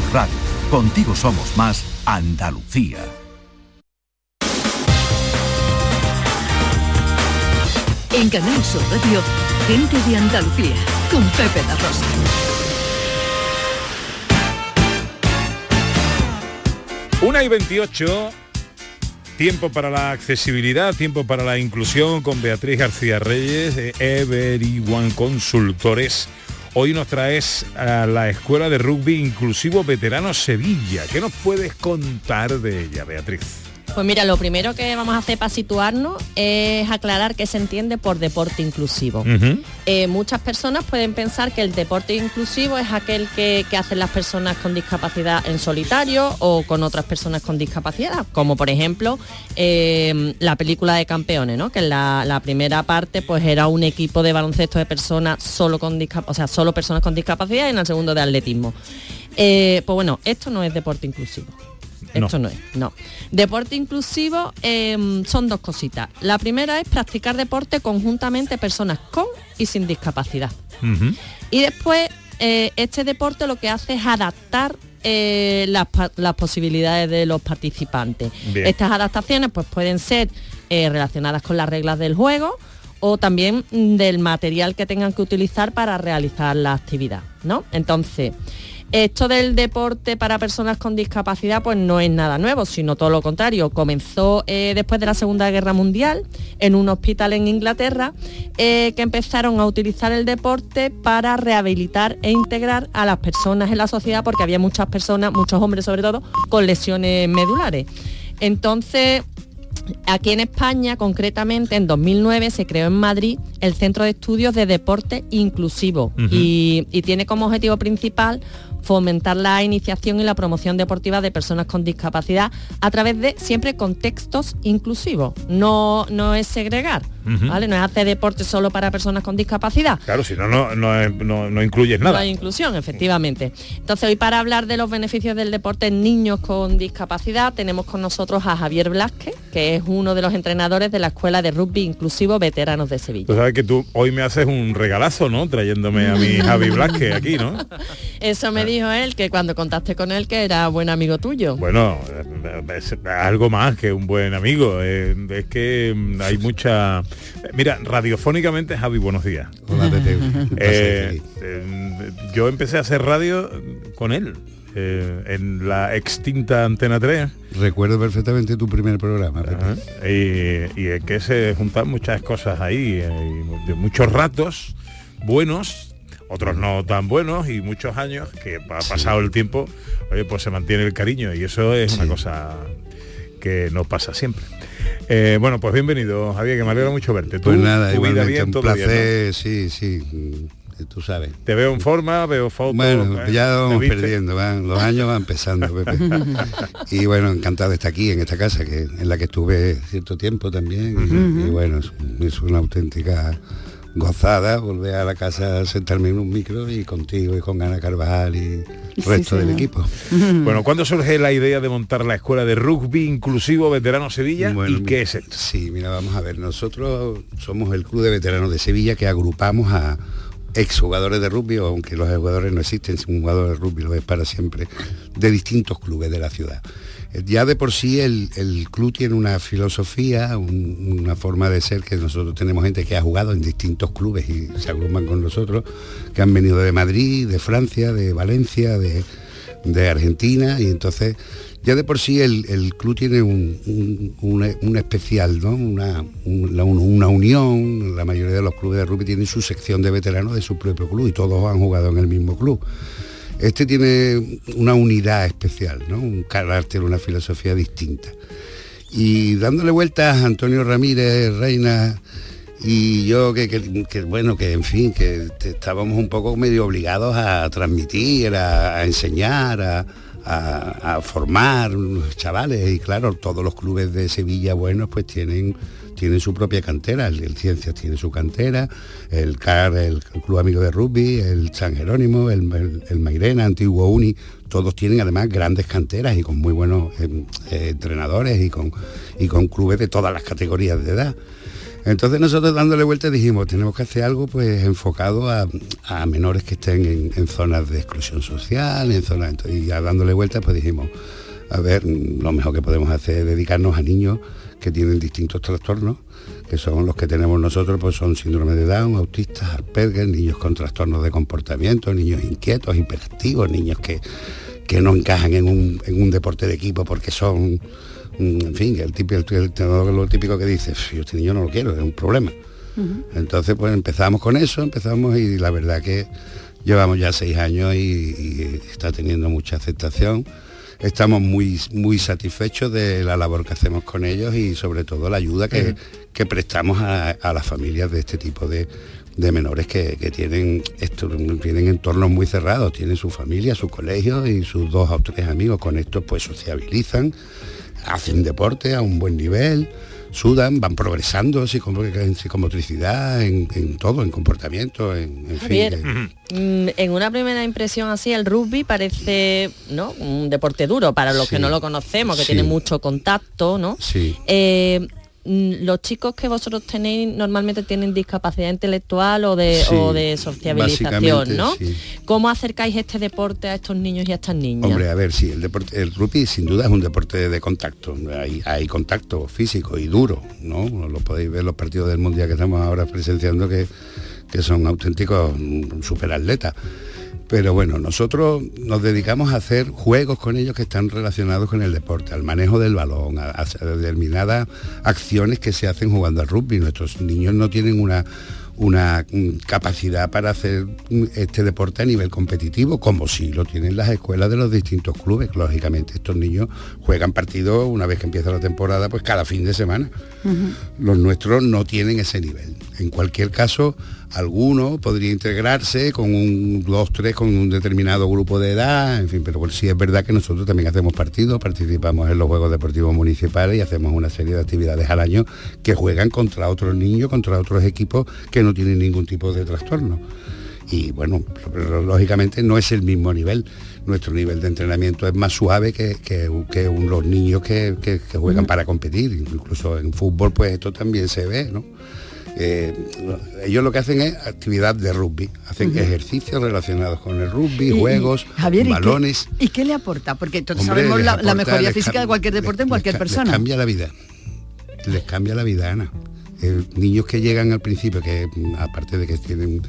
Radio. Contigo somos más Andalucía. En Canal Sur Radio, gente de Andalucía, con Pepe La Rosa. Una y 28, tiempo para la accesibilidad, tiempo para la inclusión con Beatriz García Reyes de Everyone Consultores. Hoy nos traes a la Escuela de Rugby Inclusivo Veterano Sevilla. ¿Qué nos puedes contar de ella, Beatriz? Pues mira, lo primero que vamos a hacer para situarnos es aclarar qué se entiende por deporte inclusivo. Eh, muchas personas pueden pensar que el deporte inclusivo es aquel que, que hacen las personas con discapacidad en solitario o con otras personas con discapacidad, como por ejemplo eh, la película de campeones, ¿no? que en la, la primera parte pues era un equipo de baloncesto de personas solo con discapacidad, o sea, solo personas con discapacidad y en el segundo de atletismo. Eh, pues bueno, esto no es deporte inclusivo. Esto no, es, no. Deporte inclusivo eh, son dos cositas. La primera es practicar deporte conjuntamente personas con y sin discapacidad. Y después, eh, este deporte lo que hace es adaptar eh, las, las posibilidades de los participantes. Bien. Estas adaptaciones pues, pueden ser eh, relacionadas con las reglas del juego o también mm, del material que tengan que utilizar para realizar la actividad. ¿no? Entonces, esto del deporte para personas con discapacidad pues no es nada nuevo, sino todo lo contrario. Comenzó eh, después de la Segunda Guerra Mundial en un hospital en Inglaterra eh, que empezaron a utilizar el deporte para rehabilitar e integrar a las personas en la sociedad porque había muchas personas, muchos hombres sobre todo, con lesiones medulares. Entonces, Aquí en España, concretamente, en 2009 se creó en Madrid el Centro de Estudios de Deporte Inclusivo y tiene como objetivo principal fomentar la iniciación y la promoción deportiva de personas con discapacidad a través de siempre contextos inclusivos. No, no es segregar. ¿vale? No es hacer deporte solo para personas con discapacidad. Claro, si no, no, no, es- no- no incluyes nada. No hay inclusión, efectivamente. Entonces, hoy para hablar de los beneficios del deporte en niños con discapacidad, tenemos con nosotros a Javier Blasque, que es uno de los entrenadores de la Escuela de Rugby Inclusivo Veteranos de Sevilla. Tú sabes que tú hoy me haces un regalazo, ¿no? Trayéndome a mi Javi Blasque aquí, ¿no? Eso me dijo él, que cuando contaste con él, que era buen amigo tuyo. Bueno, eh, es algo más que un buen amigo. eh, Es que mm, hay mucha... Mira, radiofónicamente, Javi, buenos días. Hola, Eh, eh, yo empecé a hacer radio con él, eh, en la extinta Antena 3. Recuerdo perfectamente tu primer programa. Y, y es que se juntan muchas cosas ahí, de muchos ratos buenos, otros no tan buenos y muchos años que ha pasado el tiempo, oye, pues se mantiene el cariño y eso es una cosa que no pasa siempre. Eh, bueno, pues bienvenido, Javier, que me alegra mucho verte. Tú, Pues nada, tu vida bien, un placer, sí, sí, mm, tú sabes. Te veo en forma, veo fotos. Bueno, ¿eh? ya ¿Te vamos perdiendo, van, los años van pesando, Pepe. y bueno, encantado de estar aquí, en esta casa, que en la que estuve cierto tiempo también. y, y bueno, es, es una auténtica gozada volver a la casa, sentarme en un micro y contigo y con Ana Carvajal y el resto del equipo. Bueno, ¿cuándo surge la idea de montar la escuela de rugby inclusivo veterano Sevilla? Bueno, ¿Y qué es esto? Sí, mira, vamos a ver, nosotros somos el Club de Veteranos de Sevilla que agrupamos a exjugadores de rugby, aunque los jugadores no existen, un jugador de rugby lo es para siempre, de distintos clubes de la ciudad. Eh, Ya de por sí el, el club tiene una filosofía, un- una forma de ser que nosotros tenemos gente que ha jugado en distintos clubes y se agrupan con nosotros, que han venido de Madrid, de Francia, de Valencia, de, de Argentina y entonces ya de por sí el, club tiene un, un- especial, ¿no? una, una unión, la mayoría de los clubes de rugby tienen su sección de veteranos de su propio club y todos han jugado en el mismo club. Este tiene una unidad especial, ¿no? un carácter, una filosofía distinta. Y dándole vueltas a Antonio Ramírez, Reina y yo que, que- bueno, que en fin, que estábamos un poco medio obligados a transmitir, a, a enseñar, a, a- formar chavales y claro, todos los clubes de Sevilla buenos pues tienen tienen su propia cantera, el, Ciencias tiene su cantera, el CAR, el, Club Amigo de Rugby, el San Jerónimo, el, el- Mairena, Antiguo Uni, todos tienen además grandes canteras y con muy buenos eh, entrenadores y con, y con clubes de todas las categorías de edad. Entonces nosotros dándole vuelta dijimos, tenemos que hacer algo pues enfocado a, a menores que estén en, zonas de exclusión social, en zonas, entonces, y ya dándole vuelta pues dijimos, a ver, lo mejor que podemos hacer es dedicarnos a niños que tienen distintos trastornos, que son los que tenemos nosotros, pues son síndrome de Down, autistas, Asperger, niños con trastornos de comportamiento, niños inquietos, hiperactivos, niños que, que no encajan en un, en un deporte de equipo porque son, en fin, el típico, el- el- lo típico que dice, yo este niño no lo quiero, es un problema. Entonces pues empezamos con eso, empezamos y la verdad que llevamos ya seis años y, y está teniendo mucha aceptación. Estamos muy, muy satisfechos de la labor que hacemos con ellos y sobre todo la ayuda que, que prestamos a, a las familias de este tipo de, de menores que, que tienen, esto, tienen entornos muy cerrados, tienen su familia, su colegio y sus dos o tres amigos. Con esto pues sociabilizan, hacen deporte a un buen nivel, sudan, van progresando en psicomotricidad, en, en todo, en comportamiento, en, en Javier, fin. mm, en una primera impresión así, el rugby parece ¿no? un deporte duro para los que no lo conocemos, que Sí. tiene mucho contacto, ¿no? Sí. Eh, los chicos que vosotros tenéis normalmente tienen discapacidad intelectual o de, Sí, o de sociabilización, ¿no? sí. ¿Cómo acercáis este deporte a estos niños y a estas niñas? Hombre, a ver, sí, el deporte, el rugby sin duda es un deporte de contacto. Hay, hay contacto físico y duro, ¿no? Lo podéis ver los partidos del mundial que estamos ahora presenciando que, que son auténticos mm, superatletas. Pero bueno, nosotros nos dedicamos a hacer juegos con ellos que están relacionados con el deporte, al manejo del balón, a, a determinadas acciones que se hacen jugando al rugby. Nuestros niños no tienen una, una mm, capacidad para hacer mm, este deporte a nivel competitivo, como si lo tienen las escuelas de los distintos clubes. Lógicamente, estos niños juegan partidos una vez que empieza la temporada, pues cada fin de semana. Los nuestros no tienen ese nivel. En cualquier caso, alguno podría integrarse con un dos, tres, con un determinado grupo de edad, en fin, pero sí es verdad que nosotros también hacemos partidos, participamos en los Juegos Deportivos Municipales y hacemos una serie de actividades al año que juegan contra otros niños, contra otros equipos que no tienen ningún tipo de trastorno. Y bueno, lógicamente no es el mismo nivel. Nuestro nivel de entrenamiento es más suave que, que- que un- los niños que, que- que juegan para competir. Incluso en fútbol pues esto también se ve, ¿no? Eh, ellos lo que hacen es actividad de rugby, hacen ejercicios relacionados con el rugby, Y- y, juegos, Javier, ¿y qué- balones. ¿y qué, le aporta? Porque todos Hombre, sabemos la, mejoría física de cualquier deporte en cualquier ca- les persona. cambia la vida. Les cambia la vida, Ana. Eh, niños que llegan al principio, que mm, aparte de que tienen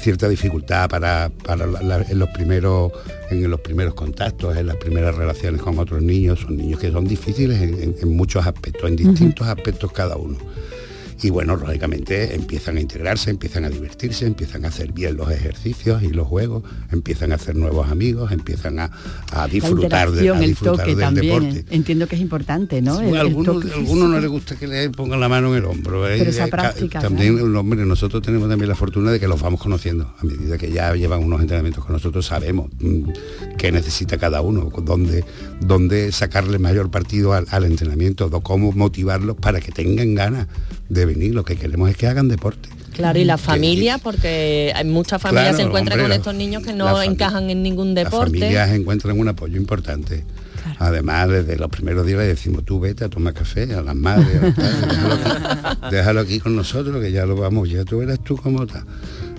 cierta dificultad para, para la- la- en los primeros en los primeros contactos, en las primeras relaciones con otros niños, son niños que son difíciles en, en- en muchos aspectos, en distintos aspectos cada uno. Y bueno, lógicamente empiezan a integrarse, empiezan a divertirse, empiezan a hacer bien los ejercicios y los juegos, empiezan a hacer nuevos amigos, empiezan a, disfrutar, de, el toque del también. deporte. Entiendo que es importante, ¿no? Sí, El- algunos, no les gusta que le pongan la mano en el hombro. ¿eh? Pero esa Eh, ca- práctica, También, hombre, nosotros tenemos también la fortuna de que los vamos conociendo. A medida que ya llevan unos entrenamientos con nosotros, sabemos mm, qué necesita cada uno, dónde, dónde sacarle mayor partido al, al entrenamiento, cómo motivarlos para que tengan ganas de venir. Lo que queremos es que hagan deporte. Claro, y la familia, porque hay muchas familias Claro, se encuentran hombre, con estos niños que no encajan en ningún Las deporte. familias encuentran un apoyo importante. Además, desde los primeros días le decimos, tú vete a tomar café a las madres, a tal, déjalo, aquí, déjalo aquí con nosotros, que ya lo vamos, ya tú verás tú cómo está.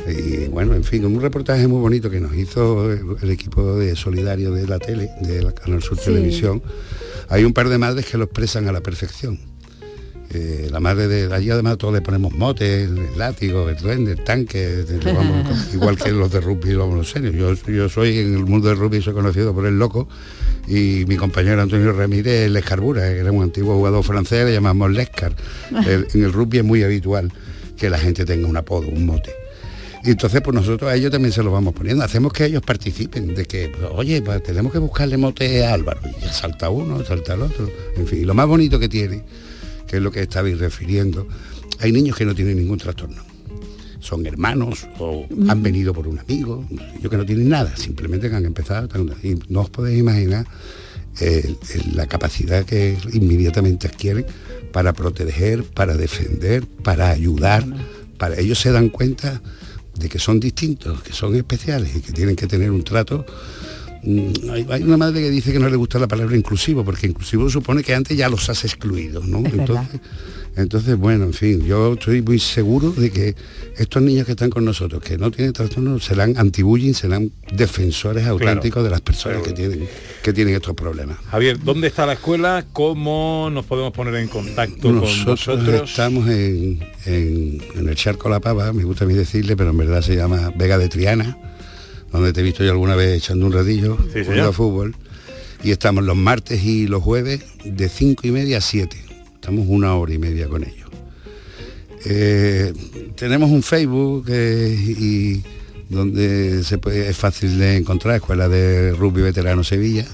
Y bueno, en fin, un reportaje muy bonito que nos hizo el, el equipo de solidario de la tele, de la Canal Sur Sí. Televisión. Hay un par de madres que lo expresan a la perfección. Eh, la madre de allí además todos le ponemos motes, el látigo, el duende, el tanque, vamos, igual que los de rugby, vamos, los serios. Yo, yo soy en el mundo del rugby soy conocido por el loco y mi compañero Antonio Ramírez el Escarbura, que era un antiguo jugador francés, le llamamos Lescar. El- en el rugby es muy habitual que la gente tenga un apodo, un mote. Y entonces pues nosotros a ellos también se lo vamos poniendo, hacemos que ellos participen, de que, pues, oye, pues, tenemos que buscarle mote a Álvaro, y ya salta uno, salta el otro, en fin, y lo más bonito que tiene, que es lo que estabais refiriendo, hay niños que no tienen ningún trastorno. Son hermanos o han venido por un amigo, yo que no tienen nada, simplemente que han empezado. Y no os podéis imaginar eh, la capacidad que inmediatamente adquieren para proteger, para defender, para ayudar. Para ellos se dan cuenta de que son distintos, que son especiales y que tienen que tener un trato Mm, hay, hay una madre que dice que no le gusta la palabra inclusivo, porque inclusivo supone que antes ya los has excluido, ¿no? Entonces, entonces, bueno, en fin, yo estoy muy seguro de que estos niños que están con nosotros, que no tienen trastorno, serán antibullying, serán defensores auténticos de las personas que tienen, que tienen estos problemas. Javier, ¿dónde está la escuela? ¿Cómo nos podemos poner en contacto nosotros con vosotros? Estamos en, en, en el Charco La Pava, me gusta a mí decirle, pero en verdad se llama Vega de Triana donde te he visto yo alguna vez echando un ratillo jugando fútbol. Y estamos los martes y los jueves de cinco y media a 7. Estamos una hora y media con ellos. Eh, tenemos un Facebook eh, y donde se puede, es fácil de encontrar, Escuela de Rugby Veterano Sevilla.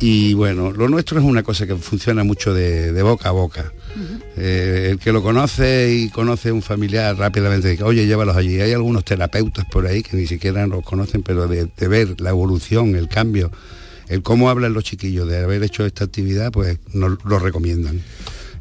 Y bueno, lo nuestro es una cosa que funciona mucho de boca a boca. Eh, el que lo conoce y conoce un familiar rápidamente dice, oye, llévalos allí. Hay algunos terapeutas por ahí que ni siquiera los conocen, pero de, ver la evolución, el cambio, el cómo hablan los chiquillos de haber hecho esta actividad, pues nos lo recomiendan.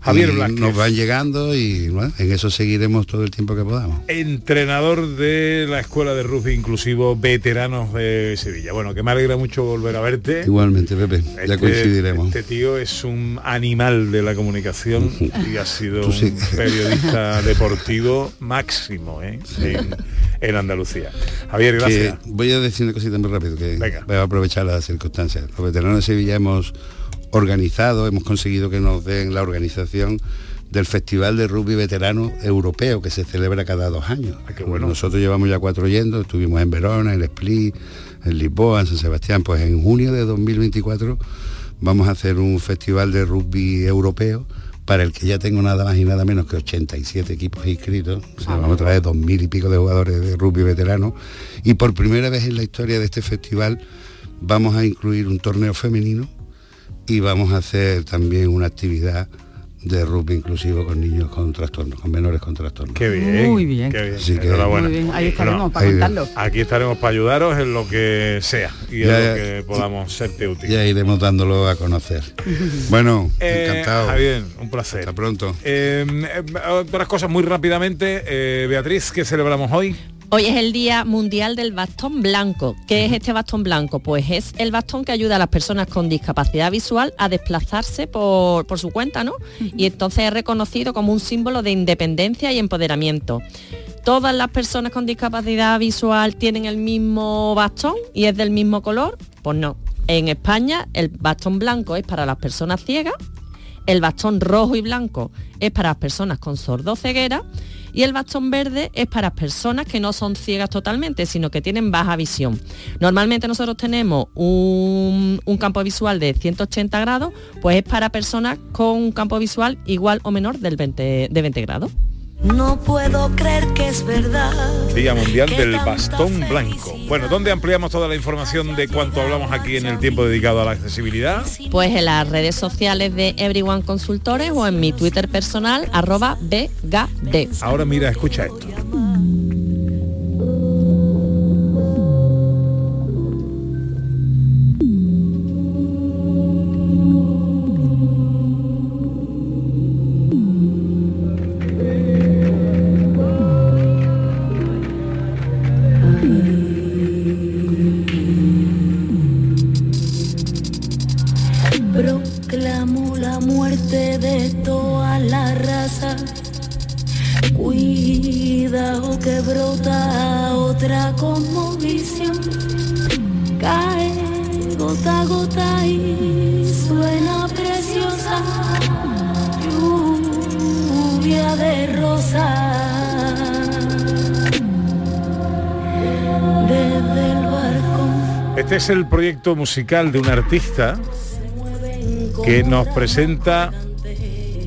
Javier Nos van llegando y en eso seguiremos todo el tiempo que podamos. Entrenador de la Escuela de Rugby Inclusivo Veteranos de Sevilla. Bueno, que me alegra mucho volver a verte. Igualmente, Pepe, ya Este- coincidiremos. Este tío es un animal de la comunicación y ha sido un periodista deportivo máximo ¿eh? en, en Andalucía. Javier, gracias. Que voy a decir una cosita muy rápido, que voy a aprovechar las circunstancias. Los veteranos de Sevilla hemos organizado, hemos conseguido que nos den la organización del Festival de Rugby Veterano Europeo que se celebra cada dos años. Nosotros llevamos ya cuatro yendo, estuvimos en Verona, en Split, en Lisboa, en San Sebastián. Pues en junio de 2024 vamos a hacer un festival de rugby europeo para el que ya tengo nada más y nada menos que 87 equipos inscritos. O sea, vamos a traer dos mil y pico de jugadores de rugby veterano. Y por primera vez en la historia de este festival vamos a incluir un torneo femenino y vamos a hacer también una actividad de rugby inclusivo con niños con trastornos, con menores con trastornos. Qué bien. Muy bien. Qué bien. Así que- Enhorabuena. Muy bien, ahí estaremos Bueno, para ahí- contarlo. Aquí estaremos para ayudaros en lo que sea y en lo que podamos serte útil. Ya iremos dándolo a conocer. Bueno, Eh, encantado. Javier, un placer. Hasta pronto. Eh, eh, otras cosas muy rápidamente. Eh, Beatriz, ¿qué celebramos hoy? Hoy es el Día Mundial del Bastón Blanco. ¿Qué es este bastón blanco? Pues es el bastón que ayuda a las personas con discapacidad visual a desplazarse por, por su cuenta, ¿no? Y entonces es reconocido como un símbolo de independencia y empoderamiento. ¿Todas las personas con discapacidad visual tienen el mismo bastón y es del mismo color? Pues no. En España el bastón blanco es para las personas ciegas, el bastón rojo y blanco es para las personas con sordoceguera y el bastón verde es para personas que no son ciegas totalmente, sino que tienen baja visión. Normalmente nosotros tenemos un, campo visual de 180 grados, pues es para personas con un campo visual igual o menor del 20, de 20 grados. No puedo creer que es verdad. Día Mundial del Bastón Blanco. Bueno, ¿dónde ampliamos toda la información de cuánto hablamos aquí en el tiempo dedicado a la accesibilidad? Pues en las redes sociales de Everyone Consultores o en mi Twitter personal, arroba BGD. Ahora mira, escucha esto. Musical de un artista que nos presenta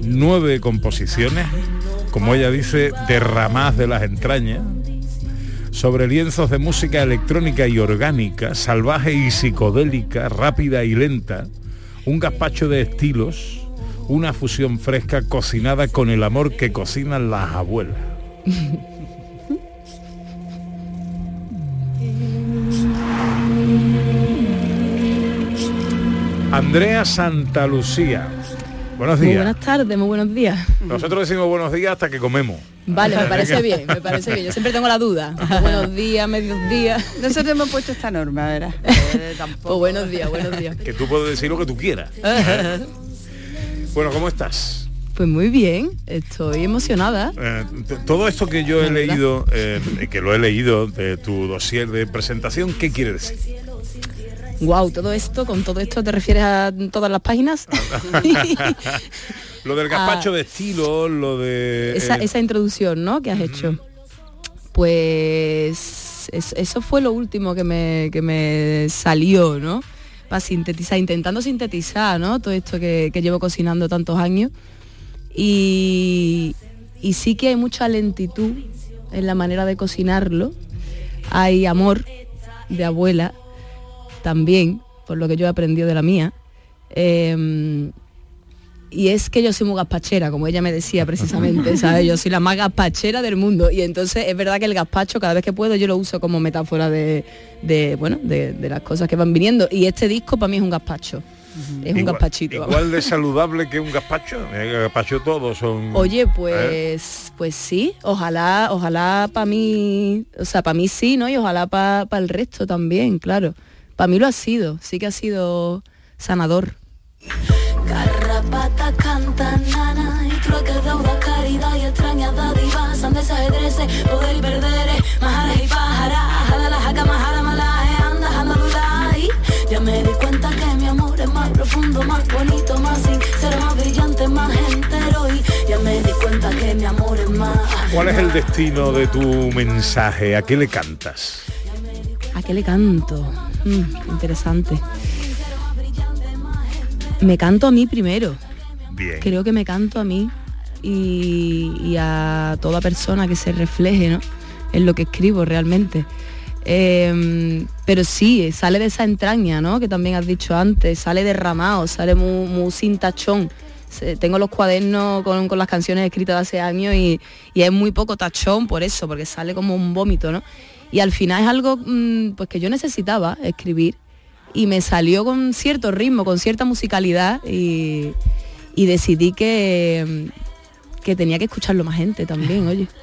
nueve composiciones, como ella dice, derramadas de las entrañas, sobre lienzos de música electrónica y orgánica, salvaje y psicodélica, rápida y lenta, un gazpacho de estilos, una fusión fresca cocinada con el amor que cocinan las abuelas. Andrea Santa Lucía. Buenos Muy días. buenas tardes, muy buenos días. Nosotros decimos buenos días hasta que comemos. Vale, me parece bien, me parece bien. Yo siempre tengo la duda. Buenos días, medios días. Nosotros hemos puesto esta norma, ¿verdad? Pues buenos días, buenos días. Que tú puedes decir lo que tú quieras. Bueno, ¿cómo estás? Pues muy bien, estoy emocionada. Eh, todo esto que yo he leído, eh, que lo he leído de tu dossier de presentación, ¿qué quiere decir? Wow, todo esto, con todo esto te refieres a todas las páginas. lo del gazpacho Ah. de estilo, lo de... esa, eh, esa introducción, ¿no? Que has hecho. Pues es- eso fue lo último que me, que me salió, ¿no? Para sintetizar, intentando sintetizar, ¿no? Todo esto que, que llevo cocinando tantos años. Y, y sí que hay mucha lentitud en la manera de cocinarlo. Hay amor de abuela también, por lo que yo he aprendido de la mía. Em, y es que yo soy muy gazpachera, como ella me decía precisamente, ¿sabes? Yo soy la más gazpachera del mundo. Y entonces es verdad que el gazpacho, cada vez que puedo, yo lo uso como metáfora de, de, bueno, de, de las cosas que van viniendo. Y este disco para mí es un gazpacho. Es un igual- gazpachito. vamos. Igual de saludable que un gazpacho. El gazpacho todos son... Oye, ¿Eh? pues, pues sí, ojalá, ojalá para mí, o sea, para mí sí, ¿no? Y ojalá para el resto también, claro. Para mí lo ha sido, sí que ha sido sanador. Garrapata canta nana y trueque deuda caridad y extrañas dádivas sandes ajedrece poder y perder majares y pájaras jala la jaca majara malaje anda andalura y ya me di cuenta que mi amor es más profundo más bonito más sincero más brillante más entero y ya me di cuenta que mi amor es más ¿Cuál es el destino de tu mensaje? ¿A qué le cantas? ¿A qué le canto? Mm, interesante. Me canto a mí primero. Bien. Creo que me canto a mí y, y a toda persona que se refleje ¿no? en lo que escribo realmente. Eh, pero sí, sale de esa entraña, ¿no? Que también has dicho antes, sale derramado, sale muy, muy sin tachón. Se- Tengo los cuadernos con, con las canciones escritas de hace años y, y es muy poco tachón por eso, porque sale como un vómito, ¿no? Y al final es algo mm, pues que yo necesitaba escribir y me salió con cierto ritmo, con cierta musicalidad y, y decidí que, mm, que tenía que escucharlo más gente también, oye.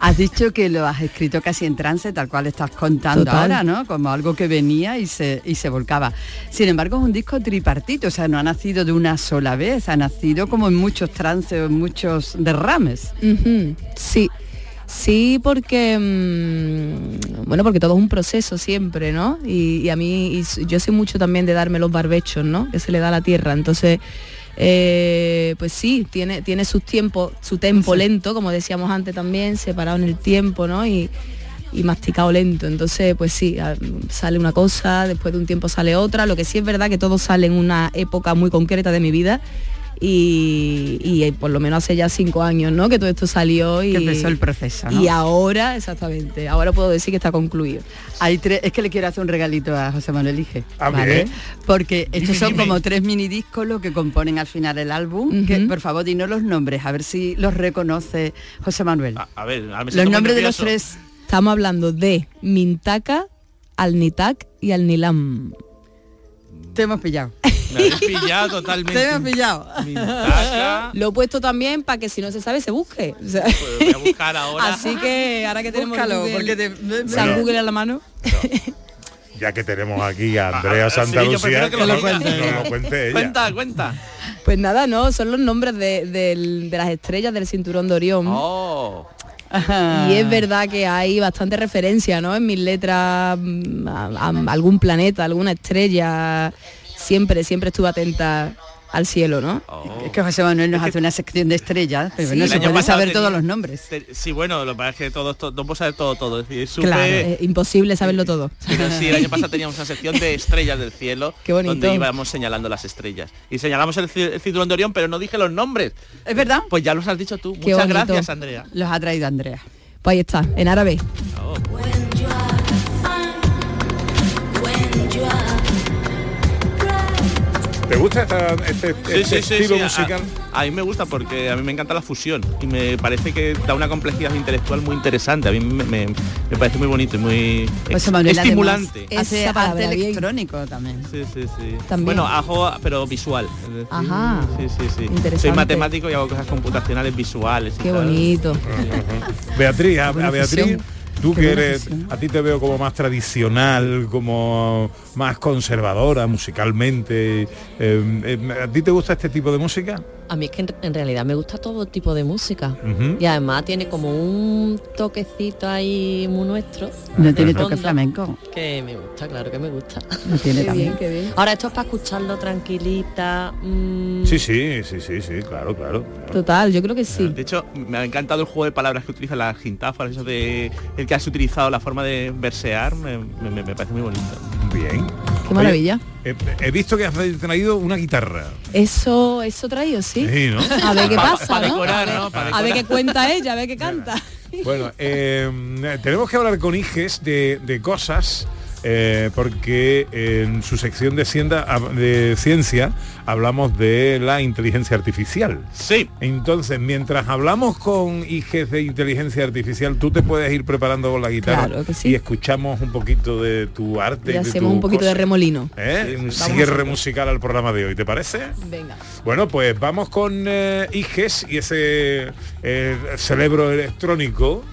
Has dicho que lo has escrito casi en trance, tal cual estás contando Total. ahora, ¿no? Como algo que venía y se, y se volcaba. Sin embargo, es un disco tripartito, o sea, no ha nacido de una sola vez, ha nacido como en muchos trances, en muchos derrames. Ujú, Sí, sí, porque mm, bueno, porque todo es un proceso siempre, ¿no? Y, y a mí, y yo sé mucho también de darme los barbechos, ¿no? Que se le da a la tierra. Entonces, eh, pues sí, tiene, tiene sus tiempos, su tempo lento, como decíamos antes también, separado en el tiempo, ¿no? Y, y masticado lento. Entonces, pues sí, a- sale una cosa, después de un tiempo sale otra. Lo que sí es verdad que todo sale en una época muy concreta de mi vida. Y, y, eh, por lo menos hace ya cinco años, ¿no? Que todo esto salió y Que empezó el proceso, ¿no? Y ahora, exactamente, ahora puedo decir que está concluido. Hay tres, es que le quiero hacer un regalito a José Manuel Ige, ¿vale? Porque estos Dime, son dime. como tres mini discos lo que componen al final el álbum. Que por favor dinos los nombres, a ver si los reconoce José Manuel. A ver, ahora me siento los nombres de los tres. Estamos hablando de Mintaka, Alnitak y Alnilam. Te hemos pillado. Me habéis pillado totalmente. Te hemos pillado. Lo he puesto también para que si no se sabe se busque. O sea, Pues voy a buscar ahora. Así que ahora que tenemos Búscalo, Google- porque te- San Bueno. Google a la mano. Ya que tenemos aquí a Andrea Ah, Santa sí, Lucía, prefiero que lo nos cuente. nos lo cuente ella. Cuenta, cuenta. Pues nada, no, son los nombres de las estrellas del cinturón de Orión. Oh. Y es verdad que hay bastante referencia, ¿no? En mis letras mm, a, a algún planeta, alguna estrella. Siempre, siempre estuve atenta al cielo, ¿no? Es que José Manuel nos hace una sección de estrellas, pero Sí. no se puede saber tenía- todos los nombres. Te- Sí, bueno, lo que pasa es que todo esto, no puedo saber todo, todo. Es decir, supe- Claro, es imposible saberlo todo. Pero sí, el año pasado teníamos una sección de estrellas del cielo Qué bonito. donde íbamos señalando las estrellas. Y señalamos el, el cinturón de Orión, pero no dije los nombres. ¿Es verdad? Pues ya los has dicho tú. Qué Muchas bonito. gracias, Andrea. Los ha traído Andrea. Pues ahí está, en árabe. When ¿Te gusta esta- este, Sí, este sí, sí, estilo sí, musical? A, mí me gusta porque a mí me encanta la fusión y me parece que da una complejidad intelectual muy interesante. A mí me, me- me parece muy bonito y muy Pues Manuel, estimulante. Hace Esa arte electrónico también. Sí, sí, sí. También. Bueno, hago, pero visual. es decir, Ajá. Sí, sí, sí. Soy Interesante. matemático y hago cosas computacionales visuales. y Qué tal. bonito. Beatriz, a, Beatriz, fusión. Tú que eres, a ti te veo como más tradicional, como más conservadora musicalmente. eh, eh, ¿A ti te gusta este tipo de música? A mí es que en, en realidad me gusta todo tipo de música. Y además tiene como un toquecito ahí muy nuestro. No tiene toque flamenco. Que me gusta, claro que me gusta. No tiene Qué también. bien, qué bien. Ahora esto es para escucharlo tranquilita. mm, Sí, sí, sí, sí, sí, claro, claro. Total, yo creo que sí. De hecho, me ha encantado el juego de palabras que utiliza las gintáforas, eso de el que has utilizado la forma de versear, me, me- me parece muy bonito. Bien. Qué maravilla. He, he visto que has traído una guitarra. Eso, eso traído, sí. Sí, ¿no? A ver qué Pa- pasa, pa ¿no? decorar, a ver, ¿no? Pa a ver decorar. qué cuenta ella, a ver qué canta. Bueno, eh, tenemos que hablar con Iges de, de cosas. Eh, porque en su sección de, cienda- de ciencia hablamos de la inteligencia artificial. Sí. Entonces, mientras hablamos con Iges de inteligencia artificial, tú te puedes ir preparando con la guitarra Claro que sí. y escuchamos un poquito de tu arte. Y de hacemos tu un poquito de remolino. ¿eh? Un cierre musical al programa de hoy, ¿te parece? Venga. Bueno, pues vamos con eh, Iges y ese eh, cerebro electrónico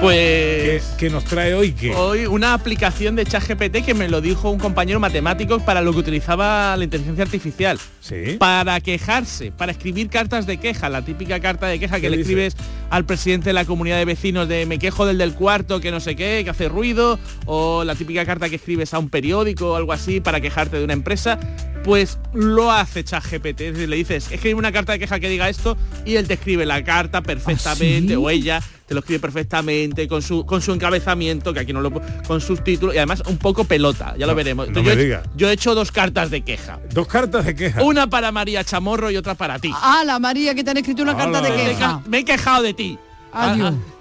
Pues que nos trae hoy que hoy una aplicación de ChatGPT que me lo dijo un compañero matemático para lo que utilizaba la inteligencia artificial. sí Para quejarse, para escribir cartas de queja, la típica carta de queja ¿Qué que le dice? escribes al presidente de la comunidad de vecinos de me quejo del del cuarto que no sé qué, que hace ruido, o la típica carta que escribes a un periódico o algo así para quejarte de una empresa, pues lo hace ChatGPT, es decir, le dices, escribe una carta de queja que diga esto y él te escribe la carta perfectamente ¿Ah, sí? o ella te lo escribe perfectamente con su con su encabezamiento que aquí no lo con sus títulos y además un poco pelota, ya lo No, veremos. no yo, me he- diga. yo he hecho dos cartas de queja. dos cartas de queja. Una para María Chamorro y otra para ti. Ah, la María que te han escrito una carta de Hola. Me he queja. Me he quejado de ti. Adiós. Ah, ah.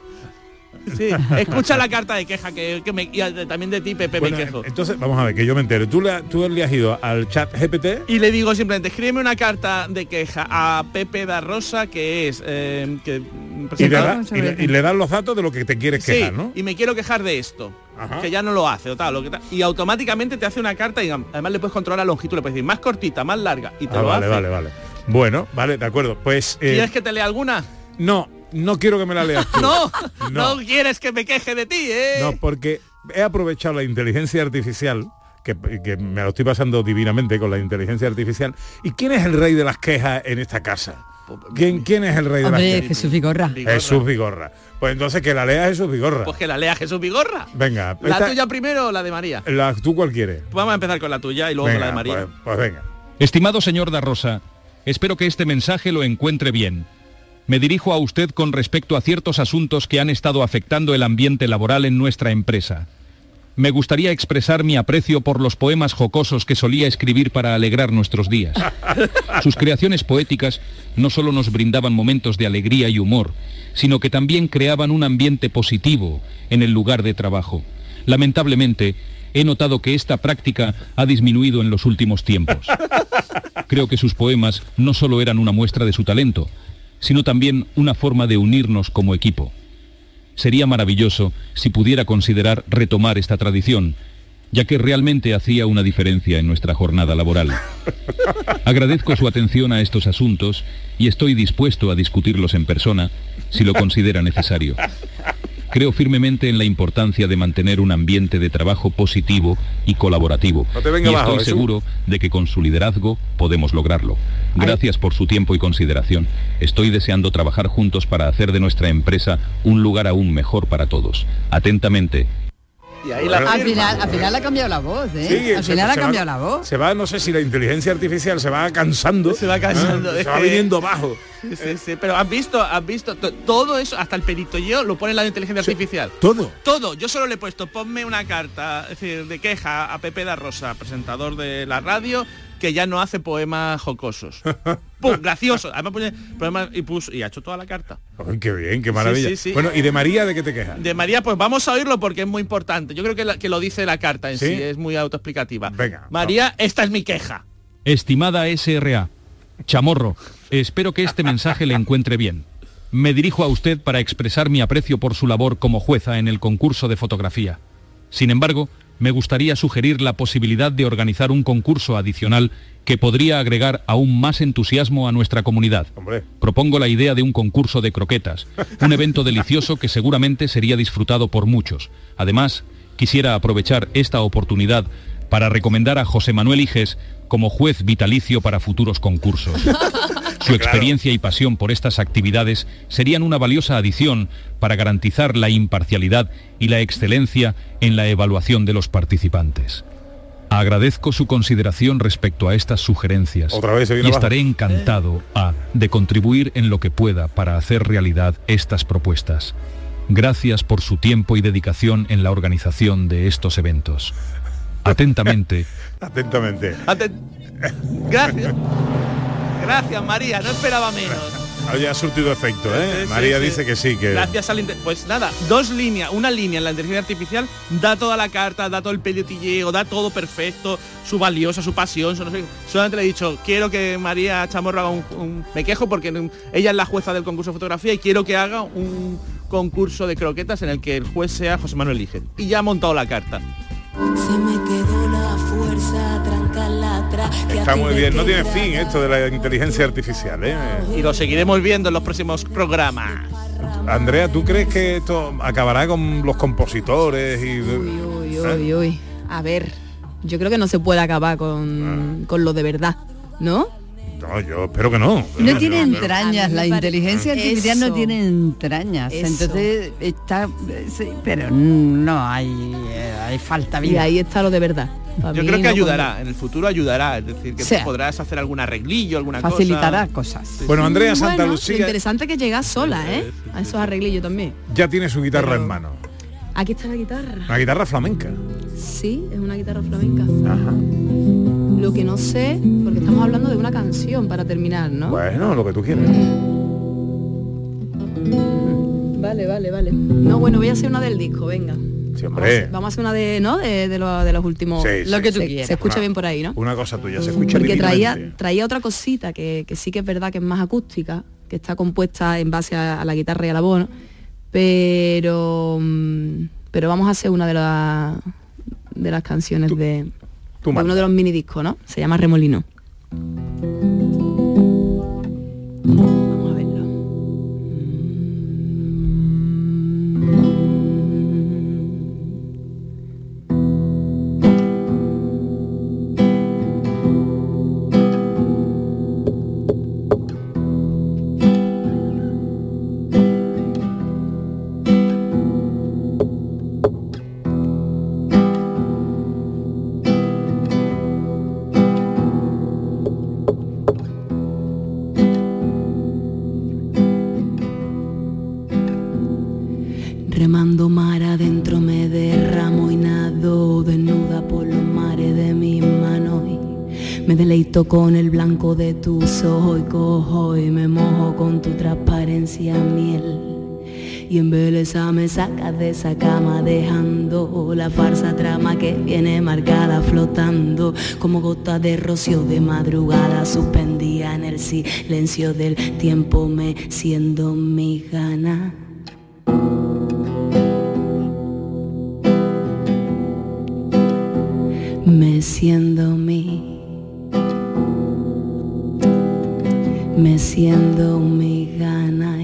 Sí, escucha la carta de queja que, que me, y a- también de ti, Pepe, Bueno, me quejo. entonces vamos a ver que yo me entere. Tú le, tú le has ido al chat GPT Y le digo simplemente, escríbeme una carta de queja a Pepe da Rosa, que es... eh, que, y le, presentador- da- y le- y le das los datos de lo que te quieres Sí, quejar, ¿no? y me quiero quejar de esto. Ajá. Que ya no lo hace o tal, lo que tal. Y automáticamente te hace una carta y además le puedes controlar la longitud, le puedes decir más cortita, más larga y te Ah, lo vale, hace. vale, vale. Bueno, vale, de acuerdo. Pues eh, ¿Quieres que te lea alguna? no, no quiero que me la leas tú. No, No. no, quieres que me queje de ti, ¿eh? No, porque he aprovechado la inteligencia artificial, que, que me lo estoy pasando divinamente con la inteligencia artificial. ¿Y quién es el rey de las quejas en esta casa? ¿Quién, quién es el rey de las quejas? Jesús Vigorra. Vigorra. Jesús Vigorra. Pues entonces que la lea Jesús Vigorra. Pues que la lea Jesús Vigorra. Venga, ¿La esta- tuya primero o la de María? la- ¿tú cuál quieres? Vamos a empezar con la tuya y luego Venga, con la de María. Pues, pues venga. Estimado señor Da Rosa, espero que este mensaje lo encuentre bien. Me dirijo a usted con respecto a ciertos asuntos que han estado afectando el ambiente laboral en nuestra empresa. Me gustaría expresar mi aprecio por los poemas jocosos que solía escribir para alegrar nuestros días. Sus creaciones poéticas no solo nos brindaban momentos de alegría y humor, sino que también creaban un ambiente positivo en el lugar de trabajo. Lamentablemente, he notado que esta práctica ha disminuido en los últimos tiempos. Creo que sus poemas no solo eran una muestra de su talento, sino también una forma de unirnos como equipo. Sería maravilloso si pudiera considerar retomar esta tradición, ya que realmente hacía una diferencia en nuestra jornada laboral. Agradezco su atención a estos asuntos y estoy dispuesto a discutirlos en persona si lo considera necesario. Creo firmemente en la importancia de mantener un ambiente de trabajo positivo y colaborativo. No te venga y estoy seguro de que con su liderazgo podemos lograrlo. Gracias por su tiempo y consideración. Estoy deseando trabajar juntos para hacer de nuestra empresa un lugar aún mejor para todos. Atentamente, Y ahí la Al final, al final ha cambiado la voz, ¿eh? Sí, al se- final ha se va- cambiado la voz. Se va, no sé si la inteligencia artificial se va cansando. Se va cansando, ¿eh? Se va que- viniendo abajo. Sí, sí, sí, pero has visto, has visto to- todo eso, hasta el perito yo lo pone la inteligencia artificial. Todo. Todo. Yo solo le he puesto, ponme una carta, es decir, de queja a Pepe da Rosa, presentador de la radio, que ya no hace poemas jocosos. ¡Pum! Gracioso. Además pone poemas y puso, y ha hecho toda la carta. Ay, qué bien, qué maravilla. Sí, sí, sí. Bueno, ¿y de María de qué te quejas? De María, pues vamos a oírlo porque es muy importante. Yo creo que, la- que lo dice la carta en sí, ¿Sí? es muy autoexplicativa. Venga. María, esta es mi queja. Estimada SRA, Chamorro, espero que este mensaje le encuentre bien. Me dirijo a usted para expresar mi aprecio por su labor como jueza en el concurso de fotografía. Sin embargo, me gustaría sugerir la posibilidad de organizar un concurso adicional que podría agregar aún más entusiasmo a nuestra comunidad. Propongo la idea de un concurso de croquetas, un evento delicioso que seguramente sería disfrutado por muchos. Además, quisiera aprovechar esta oportunidad para recomendar a José Manuel Iges como juez vitalicio para futuros concursos. Su experiencia y pasión por estas actividades serían una valiosa adición para garantizar la imparcialidad y la excelencia en la evaluación de los participantes. Agradezco su consideración respecto a estas sugerencias Otra vez y abajo. estaré encantado A de contribuir en lo que pueda para hacer realidad estas propuestas. Gracias por su tiempo y dedicación en la organización de estos eventos. Atentamente, Atentamente. Gracias. Gracias, María. No esperaba menos. Oye, ha surtido efecto, ¿eh? Sí, María sí. dice que sí, que... Gracias al Pues nada, dos líneas, una línea en la inteligencia artificial da toda la carta, da todo el pelotilleo, da todo perfecto, su valiosa, su pasión, su no sé qué. Solamente le he dicho, quiero que María Chamorro haga un, un- me quejo porque ella es la jueza del concurso de fotografía y quiero que haga un concurso de croquetas en el que el juez sea José Manuel Ligen. Y ya ha montado la carta. Se me quedó la fuerza, trancarla atrás. que Está muy bien, no tiene fin esto de la inteligencia artificial, ¿eh? Y lo seguiremos viendo en los próximos programas. Andrea, ¿tú crees que esto acabará con los compositores y... Uy, ¿Eh? uy, uy. A ver, yo creo que no se puede acabar con, Ah. con lo de verdad, ¿no? No, yo espero que no. No tiene entrañas, la inteligencia artificial no tiene entrañas, Eso. entonces está, sí, pero no hay, eh, hay falta Y vida. ahí está lo de verdad. Yo creo que no ayudará, en el futuro ayudará, es decir, que podrás hacer algún arreglillo, alguna Facilitará cosa. cosas. Bueno, Andrea Santa Bueno, Lo Lucía interesante que llega sola, ¿eh? A esos arreglillos también. ya tiene su guitarra Pero- en mano. Aquí está la guitarra. Una guitarra flamenca. Sí, es una guitarra flamenca. Lo que no sé, porque estamos hablando de una canción para terminar, ¿no? Bueno, lo que tú quieras. Vale, vale, vale. No, bueno, voy a hacer una del disco, venga. Sí, hombre. Vamos a hacer una de, ¿no? De, de lo- de los últimos. Sí, lo sí, que tú sí. quieras. Se escucha Una- bien por ahí, ¿no? Una cosa tuya, se escucha Porque traía, traía otra cosita que, que sí que es verdad que es más acústica, que está compuesta en base a, a la guitarra y a la voz, ¿no? pero mm, pero vamos a hacer una de las de las canciones tú de manda. uno de los mini discos, ¿no? Se llama Remolino. Sacas de esa cama dejando la farsa trama que viene marcada flotando como gota de rocío de madrugada suspendida en el silencio del tiempo me siendo mi gana. me siendo mi, me siendo mi gana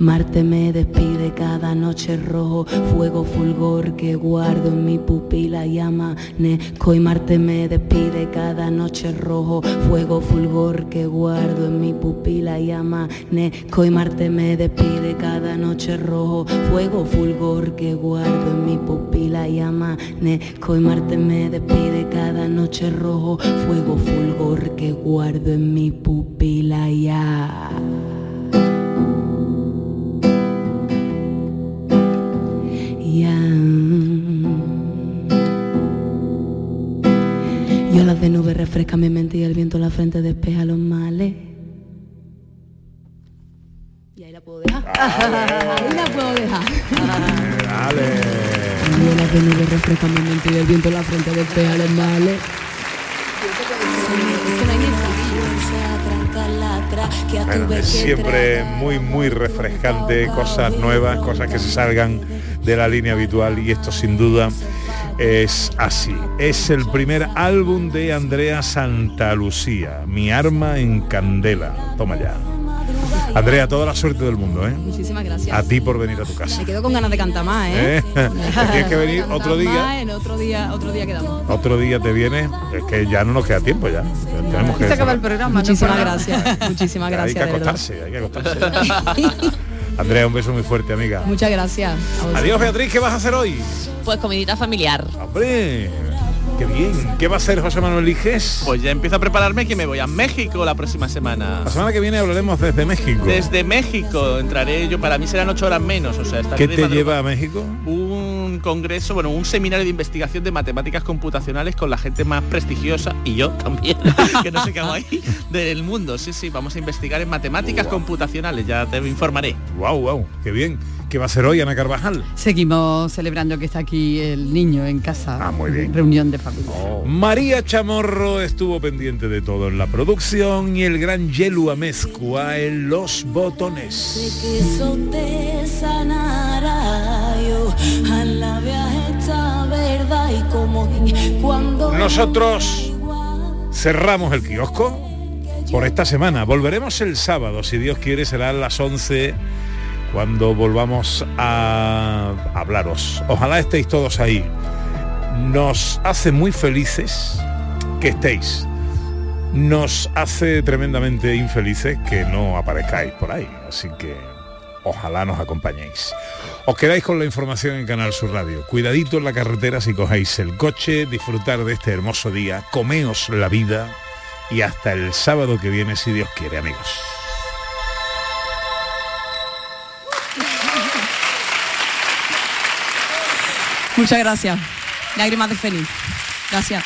Marte me despide cada noche rojo, fuego fulgor que guardo en mi pupila y amanezco y Marte me despide cada noche rojo, fuego fulgor que guardo en mi pupila y amanezco y Marte me despide cada noche rojo, fuego fulgor que guardo en mi pupila y amanezco y Marte me despide cada noche rojo, fuego fulgor que guardo en mi pupila y. Y olas de nube refresca mi mente y el viento en la frente despeja los males. Y ahí la puedo dejar. Ahí la puedo dejar. Dale. Y olas de nube refresca mi mente y el viento en la frente despeja los males. Bueno, es siempre muy, muy refrescante, cosas nuevas, cosas que se salgan de la línea habitual y esto sin duda es así. Es el primer álbum de Andrea Santalucía, Mi arma en candela. Toma ya. Andrea, toda la suerte del mundo, ¿eh? Muchísimas gracias. A ti por venir a tu casa. Me quedo con ganas de cantar más, ¿eh? ¿Eh? Tienes que venir otro día. Más, en otro día, otro día quedamos. Otro día te viene, es que ya no nos queda tiempo ya. Ya Tenemos que Se acaba el programa. Muchísimas gracias. Muchísimas hay gracias. que de verdad. acostarse, hay que acostarse. Andrea, un beso muy fuerte, amiga. Muchas gracias. Adiós, Beatriz, ¿qué vas a hacer hoy? Pues comidita familiar. Hombre, qué bien. ¿Qué va a hacer José Manuel Liges? Pues ya empiezo a prepararme que me voy a México la próxima semana. La semana que viene hablaremos desde México. Desde México entraré yo, para mí serán ocho horas menos, o sea, ¿Qué te lleva a México? Un congreso, bueno, un seminario de investigación de matemáticas computacionales con la gente más prestigiosa y yo también, que no sé qué hago ahí, del mundo. Sí, sí, vamos a investigar en matemáticas computacionales, ya te informaré. Wow, wow, qué bien. ¿Qué va a hacer hoy Ana Carvajal? Seguimos celebrando que está aquí el niño en casa. Ah, muy bien. Reunión de familia. María Chamorro estuvo pendiente de todo en la producción y el gran Yelu Amezcua en los botones. que eso te sanará yo alabé esta verdad y como cuando Nosotros cerramos el kiosco por esta semana. Volveremos el sábado, si Dios quiere, será a las 11 cuando volvamos a hablaros. Ojalá estéis todos ahí. Nos hace muy felices que estéis. Nos hace tremendamente infelices que no aparezcáis por ahí. Así que ojalá nos acompañéis. Os quedáis con la información en Canal Sur Radio. Cuidadito en la carretera si cogéis el coche, disfrutar de este hermoso día, comeos la vida y hasta el sábado que viene si Dios quiere, amigos. Muchas gracias. Lágrimas de feliz. Gracias.